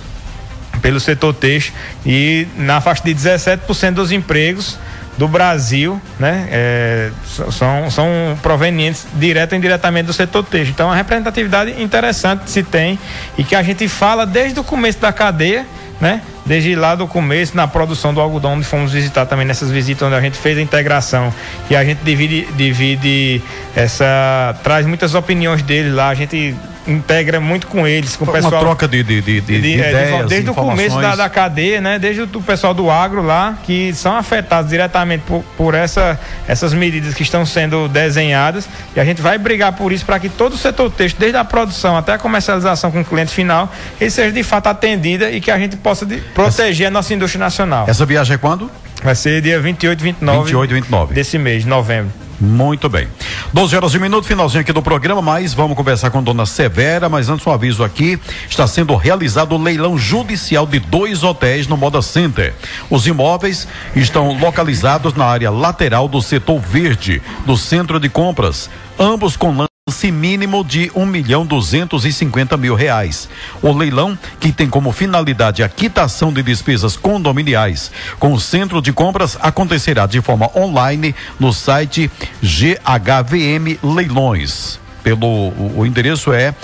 é, pelo setor têxtil e na faixa de 17% dos empregos do Brasil, né, é, são, são provenientes direta ou indiretamente do setor têxtil. Então, é uma representatividade interessante se tem e que a gente fala desde o começo da cadeia, né, desde lá do começo, na produção do algodão, onde fomos visitar também nessas visitas, onde a gente fez a integração e a gente divide, divide essa. traz muitas opiniões dele lá, a gente integra muito com eles, com o pessoal. Uma troca de, de, de, de, de é, ideias, Desde o começo da, da cadeia, né? Desde o, pessoal do agro lá, que são afetados diretamente por, por essa, essas medidas que estão sendo desenhadas. E a gente vai brigar por isso para que todo o setor texto, desde a produção até a comercialização com o cliente final, ele seja de fato atendida e que a gente possa de, proteger essa, a nossa indústria nacional. Essa viagem é quando? Vai ser dia 28 e 29, 28 e 29 desse mês, de novembro. Muito bem. 12 horas e um minuto, finalzinho aqui do programa, mas vamos conversar com Dona Severa, mas antes um aviso aqui, está sendo realizado o leilão judicial de dois hotéis no Moda Center. Os imóveis estão localizados na área lateral do setor verde do centro de compras, ambos com lance mínimo de um milhão duzentos e cinquenta mil reais. O leilão, que tem como finalidade a quitação de despesas condominiais com o centro de compras, acontecerá de forma online no site GHVM Leilões. Pelo o, o endereço é,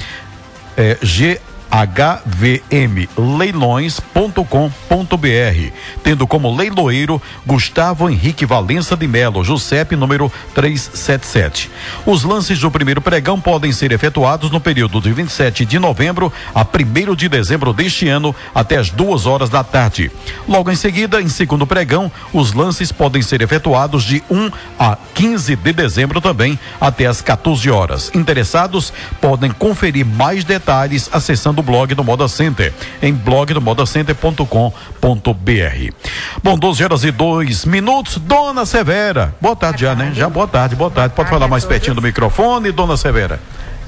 é hvmleilões.com.br, tendo como leiloeiro Gustavo Henrique Valença de Melo, Juscepe número 377. Os lances do primeiro pregão podem ser efetuados no período de 27 de novembro a 1 de dezembro deste ano, até as duas horas da tarde. Logo em seguida, em segundo pregão, os lances podem ser efetuados de 1 a 15 de dezembro também, até as 14 horas. Interessados podem conferir mais detalhes acessando do blog do Moda Center, em blogdomodacenter.com.br. Bom, 12 horas e 2 minutos, Dona Severa. Boa tarde, boa já, né? Já boa tarde, boa tarde. Pode falar mais pertinho do microfone, Dona Severa.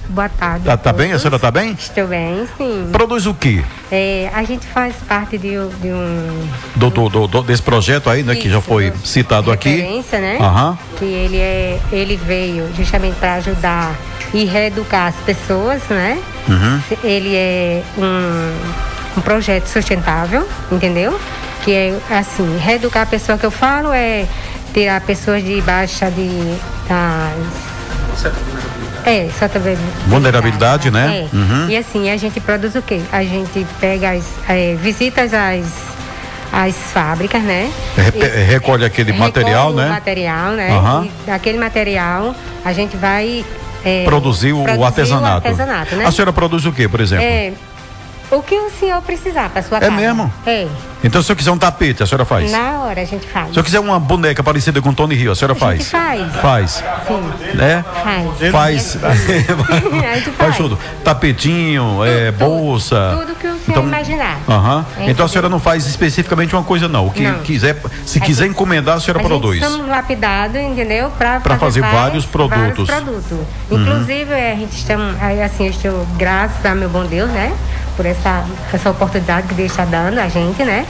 Boa tarde. Tá, tá bem? A senhora tá bem? Estou bem, sim. Produz o quê? É, a gente faz parte de, de um. Do, do, do, do, desse projeto aí, né? Isso, que já foi citado aqui. né? Aham. Que ele, é, ele veio justamente para ajudar e reeducar as pessoas, né? Uhum. Ele é um, um projeto sustentável, entendeu? Que é assim, reeducar a pessoa que eu falo é tirar pessoas de baixa de. Das, é, só também. Vulnerabilidade, né? É. Uhum. E assim, a gente produz o quê? A gente pega as. É, visita as, as fábricas, né? e, recolhe aquele material, né? material, né? Uhum. E daquele material a gente vai. É, produzir o, produzir artesanato. o artesanato. né? A senhora produz o que, por exemplo? É, o que o senhor precisar para sua é casa. É mesmo? É. Então, se eu quiser um tapete, a senhora faz? Na hora a gente faz. Se eu quiser uma boneca parecida com Tony Rio, a senhora a faz? faz. Faz. Sim. Né? Faz. Faz. gente faz tudo. Tapetinho, tudo, é, bolsa. Tudo que o senhor então, imaginar. Uh -huh. Então a senhora não faz especificamente uma coisa, não. O que não. quiser, se a quiser gente, encomendar, a senhora a produz. Gente somos lapidados, entendeu? Para fazer, fazer vários, vários produtos. Vários produtos. Uhum. Inclusive, a gente estamos, assim, eu estou, graças a meu bom Deus, né? Por essa, essa oportunidade que Deus está dando a gente, né?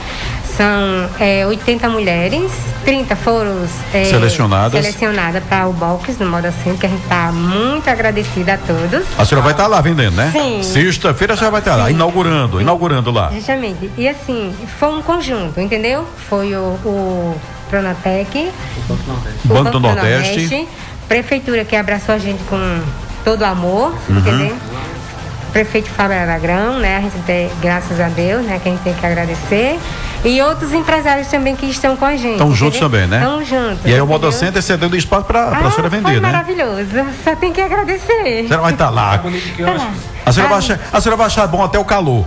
São é, 80 mulheres, 30 foram é, selecionadas, selecionadas para o box do Moda Centro, que a gente está muito agradecida a todos. A senhora vai estar tá lá vendendo, né? Sim. Sexta-feira a senhora vai estar tá lá, inaugurando, inaugurando lá. Justamente. E assim, foi um conjunto, entendeu? Foi o, o Pronatec, o Banco do Nordeste. Prefeitura que abraçou a gente com todo amor, Uhum. entendeu? Prefeito Fábio Aragrão, né? A gente tem, graças a Deus, né? Que a gente tem que agradecer. E outros empresários também que estão com a gente. Estão juntos também, né? Estão juntos. E aí o Moda entendeu? Center cedendo espaço para a ah, senhora foi vender, né? maravilhoso. Só tem que agradecer. A senhora vai estar lá. A senhora, vai achar, a senhora vai achar bom até o calor.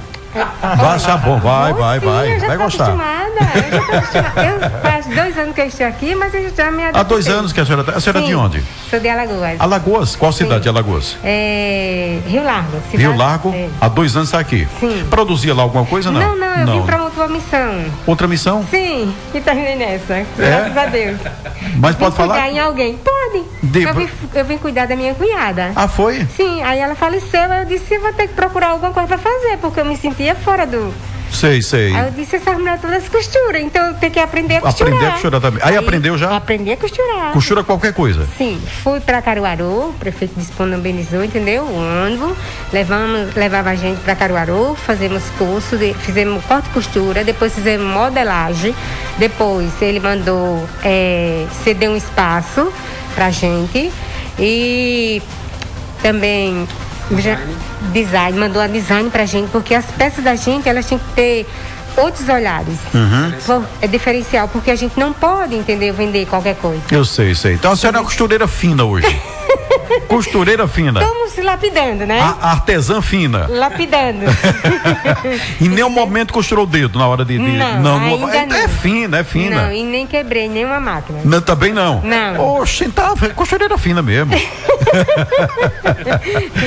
Vai achar bom, vai, vai, sim, vai. Vai tô gostar. acostumada. Eu tô acostumada. Eu, faz dois anos que eu estou aqui, mas eu já me Há adaptei. dois anos que a senhora está. A senhora é de Sim, onde? Sou de Alagoas. Alagoas? Qual cidade de Alagoas? É, Rio Largo. cidade- Rio Largo, é. há dois anos está aqui. Sim. Produzia lá alguma coisa? Não, Não, não, eu vim para uma missão. Outra missão? Sim, e terminei nessa. É? Graças a Deus. Mas Vim pode falar? em alguém? Pode. De- Eu, vim, eu vim cuidar da minha cunhada. Ah, foi? Sim, aí ela faleceu, eu disse, eu vou ter que procurar alguma coisa para fazer, porque eu me sentia fora do... Sei, sei. Aí eu disse, essas mulheres todas costuram, então eu tenho que aprender a costurar. Aprender a costurar também. Aí aprendeu já? Aprendi a costurar. Costura qualquer coisa. Sim, fui para Caruaru, o prefeito disponibilizou, entendeu? O ônibus, levamos, levava a gente para Caruaru, fazemos curso, de, fizemos corte costura, depois fizemos modelagem, depois ele mandou é, ceder um espaço para gente e também já- design, mandou a design pra gente, porque as peças da gente, elas têm que ter outros olhares. Por- É diferencial, porque a gente não pode, entender, vender qualquer coisa. Eu sei, sei. Então a senhora é uma costureira fina hoje. costureira fina. Estamos se lapidando, né? A artesã fina. Lapidando. Em nenhum momento costurou o dedo na hora de. de... Não, ainda é, não. é fina, é fina. Não, e nem quebrei nenhuma máquina. Não, também não. Não. Oxe, tá, costureira fina mesmo.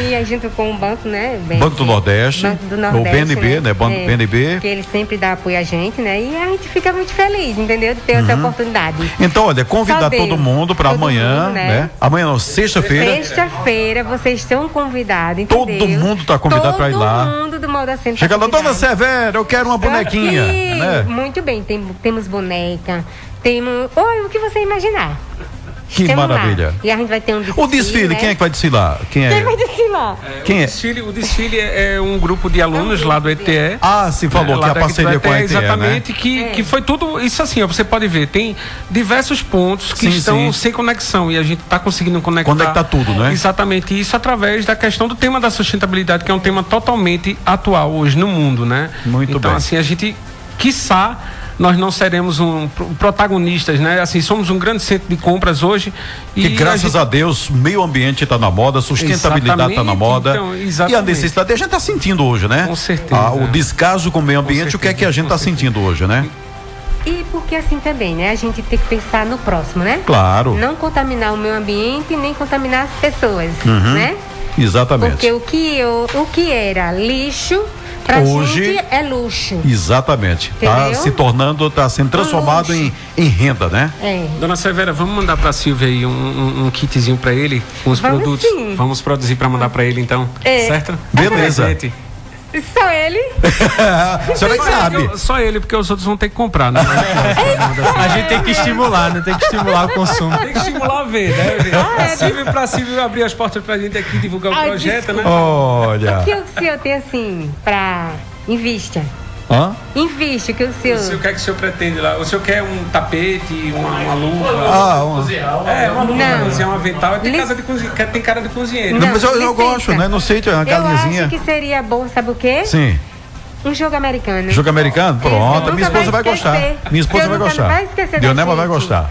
E aí, junto com o banco, né? Banco do Nordeste, Banco do o Nordeste, BNB, né? Banco É, BNB. Que ele sempre dá apoio a gente, né? E a gente fica muito feliz, entendeu? De ter essa oportunidade. Então, olha, convidar todo mundo para amanhã, mundo, né? né? Amanhã não, sexta-feira. Sexta-feira, vocês estão convidados, Todo mundo tá convidado pra ir lá. Todo mundo do Moda Center Chega tá lá, dona. Severa, eu quero uma bonequinha. Né? Muito bem, tem- temos boneca, temos. Oi, o que você imaginar. Que Temos lá. maravilha. E a gente vai ter um desfile. O desfile, né? quem é que vai desfilar? Quem Quem é? vai desfilar? Quem o, é? desfile, o desfile é é um grupo de alunos lá do ETE. Ah, se falou É, que a parceria com a ETE, né? Exatamente, que, É. que foi tudo isso assim, ó, você pode ver, tem diversos pontos que Sim, estão sim. sem conexão e a gente está conseguindo conectar. Conectar tudo, né? Exatamente, isso através da questão do tema da sustentabilidade, que é um tema totalmente atual hoje no mundo, né? Muito então, bem. assim, a gente, quiçá, nós não seremos um pro- protagonistas, né? Assim, somos um grande centro de compras hoje. Que graças gente- a Deus, meio ambiente está na moda, sustentabilidade está na moda. então, e a necessidade, a gente está sentindo hoje, né? Com certeza. Ah, o descaso com o meio ambiente, o que é que a gente está sentindo hoje, né? E porque assim também, né? A gente tem que pensar no próximo, né? Claro. Não contaminar o meio ambiente nem contaminar as pessoas, Uhum. né? Exatamente. Porque o que, eu, o que era lixo, pra Hoje- gente é luxo. Exatamente. Está se tornando, está sendo transformado em, em renda, né? É. Dona Severa, vamos mandar para Silvia aí um, um, um kitzinho para ele com os Vamos produtos. sim. Vamos produzir para mandar para ele então, É. certo? Beleza. Presente. Só ele? Só ele, sabe. eu- Só ele, porque os outros vão ter que comprar, né? A gente tem que estimular, né? Tem que estimular o consumo. Tem que estimular a ver, né? Ah, é, Pra Silvia, pra Silvia abrir as portas pra gente aqui divulgar o Ai, projeto, né? Olha. O que o senhor tem assim pra. Invista. Hã? Invista, o que o senhor. O senhor, o que é que o senhor pretende lá? O senhor quer um tapete, uma, uma luva? Ah, uma... É, uma luva, Não. cozinhar um avental. Tem, Lic- casa de cozinhe... tem cara de cozinheiro. Não, Não, mas eu, eu gosto, né? No sítio, uma Eu galinhazinha. acho que seria bom, sabe o quê? Sim. Um jogo americano. Jogo americano? Pronto, minha esposa vai vai gostar. Minha esposa Seu vai gostar. vai Dionema vai gostar.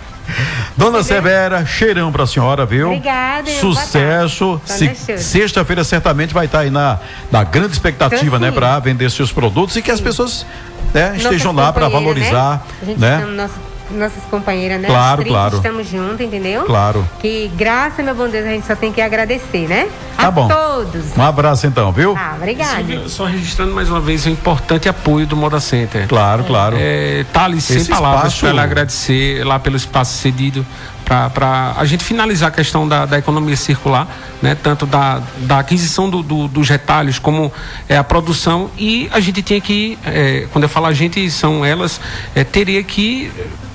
Dona Severa, cheirão pra senhora, viu? Obrigada, Sucesso. Se- Sexta-feira certamente vai estar aí na, na grande expectativa, Então, né, sim. para vender seus produtos e que as pessoas né, estejam lá para companheiras, valorizar, Né? Né? Nossas, companheiras, né? Claro, As tribos, claro. Estamos juntos, entendeu? Claro. Que graças, meu bom Deus, a gente só tem que agradecer, né? Tá a bom. todos. Um abraço então, viu? Ah, obrigada. Silvia, só registrando mais uma vez o importante apoio do Moda Center. Claro, claro. É, Thales, sem Esse palavras espaço- para agradecer lá pelo espaço cedido para a gente finalizar a questão da, da economia circular, né? tanto da, da aquisição do- do- dos retalhos como é, a produção e a gente tinha que, é, quando eu falo a gente, são elas, é, teria que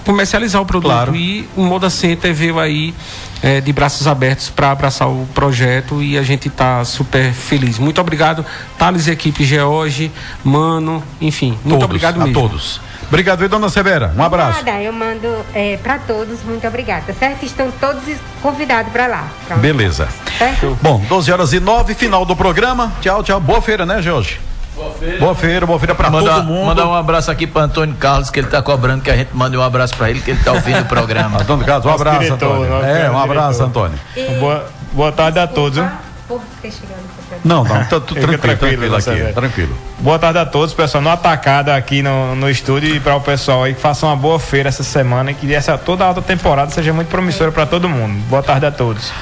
comercializar o produto Claro. e o Moda Center veio aí é, de braços abertos para abraçar o projeto e a gente está super feliz. Muito obrigado, Thales equipe George, Mano, enfim, muito todos, obrigado a mesmo. todos. Obrigado, viu, dona Severa? Um abraço. Nada, eu mando é, para todos, muito obrigada, certo? Estão todos convidados para lá. Pronto. Beleza. Certo? Bom, 12 horas e 9, final do programa. Tchau, tchau. Boa feira, né, Jorge? Boa feira. Boa feira, boa feira pra Mandar, todo mundo. mandar um abraço aqui para Antônio Carlos, que ele tá cobrando que a gente mande um abraço para ele, que ele tá ouvindo o programa. Antônio Carlos, um Nosso abraço, diretor, Antônio. É, um grande abraço, diretor. Antônio. E- Boa, boa tarde a todos. chegado no seu Não, não, tá tudo tranquilo, tranquilo, tranquilo aqui, tranquilo. Boa tarde a todos, pessoal. No atacada aqui no, no estúdio e para o pessoal aí que faça uma boa feira essa semana e que essa toda a alta temporada seja muito promissora para todo mundo. Boa tarde a todos.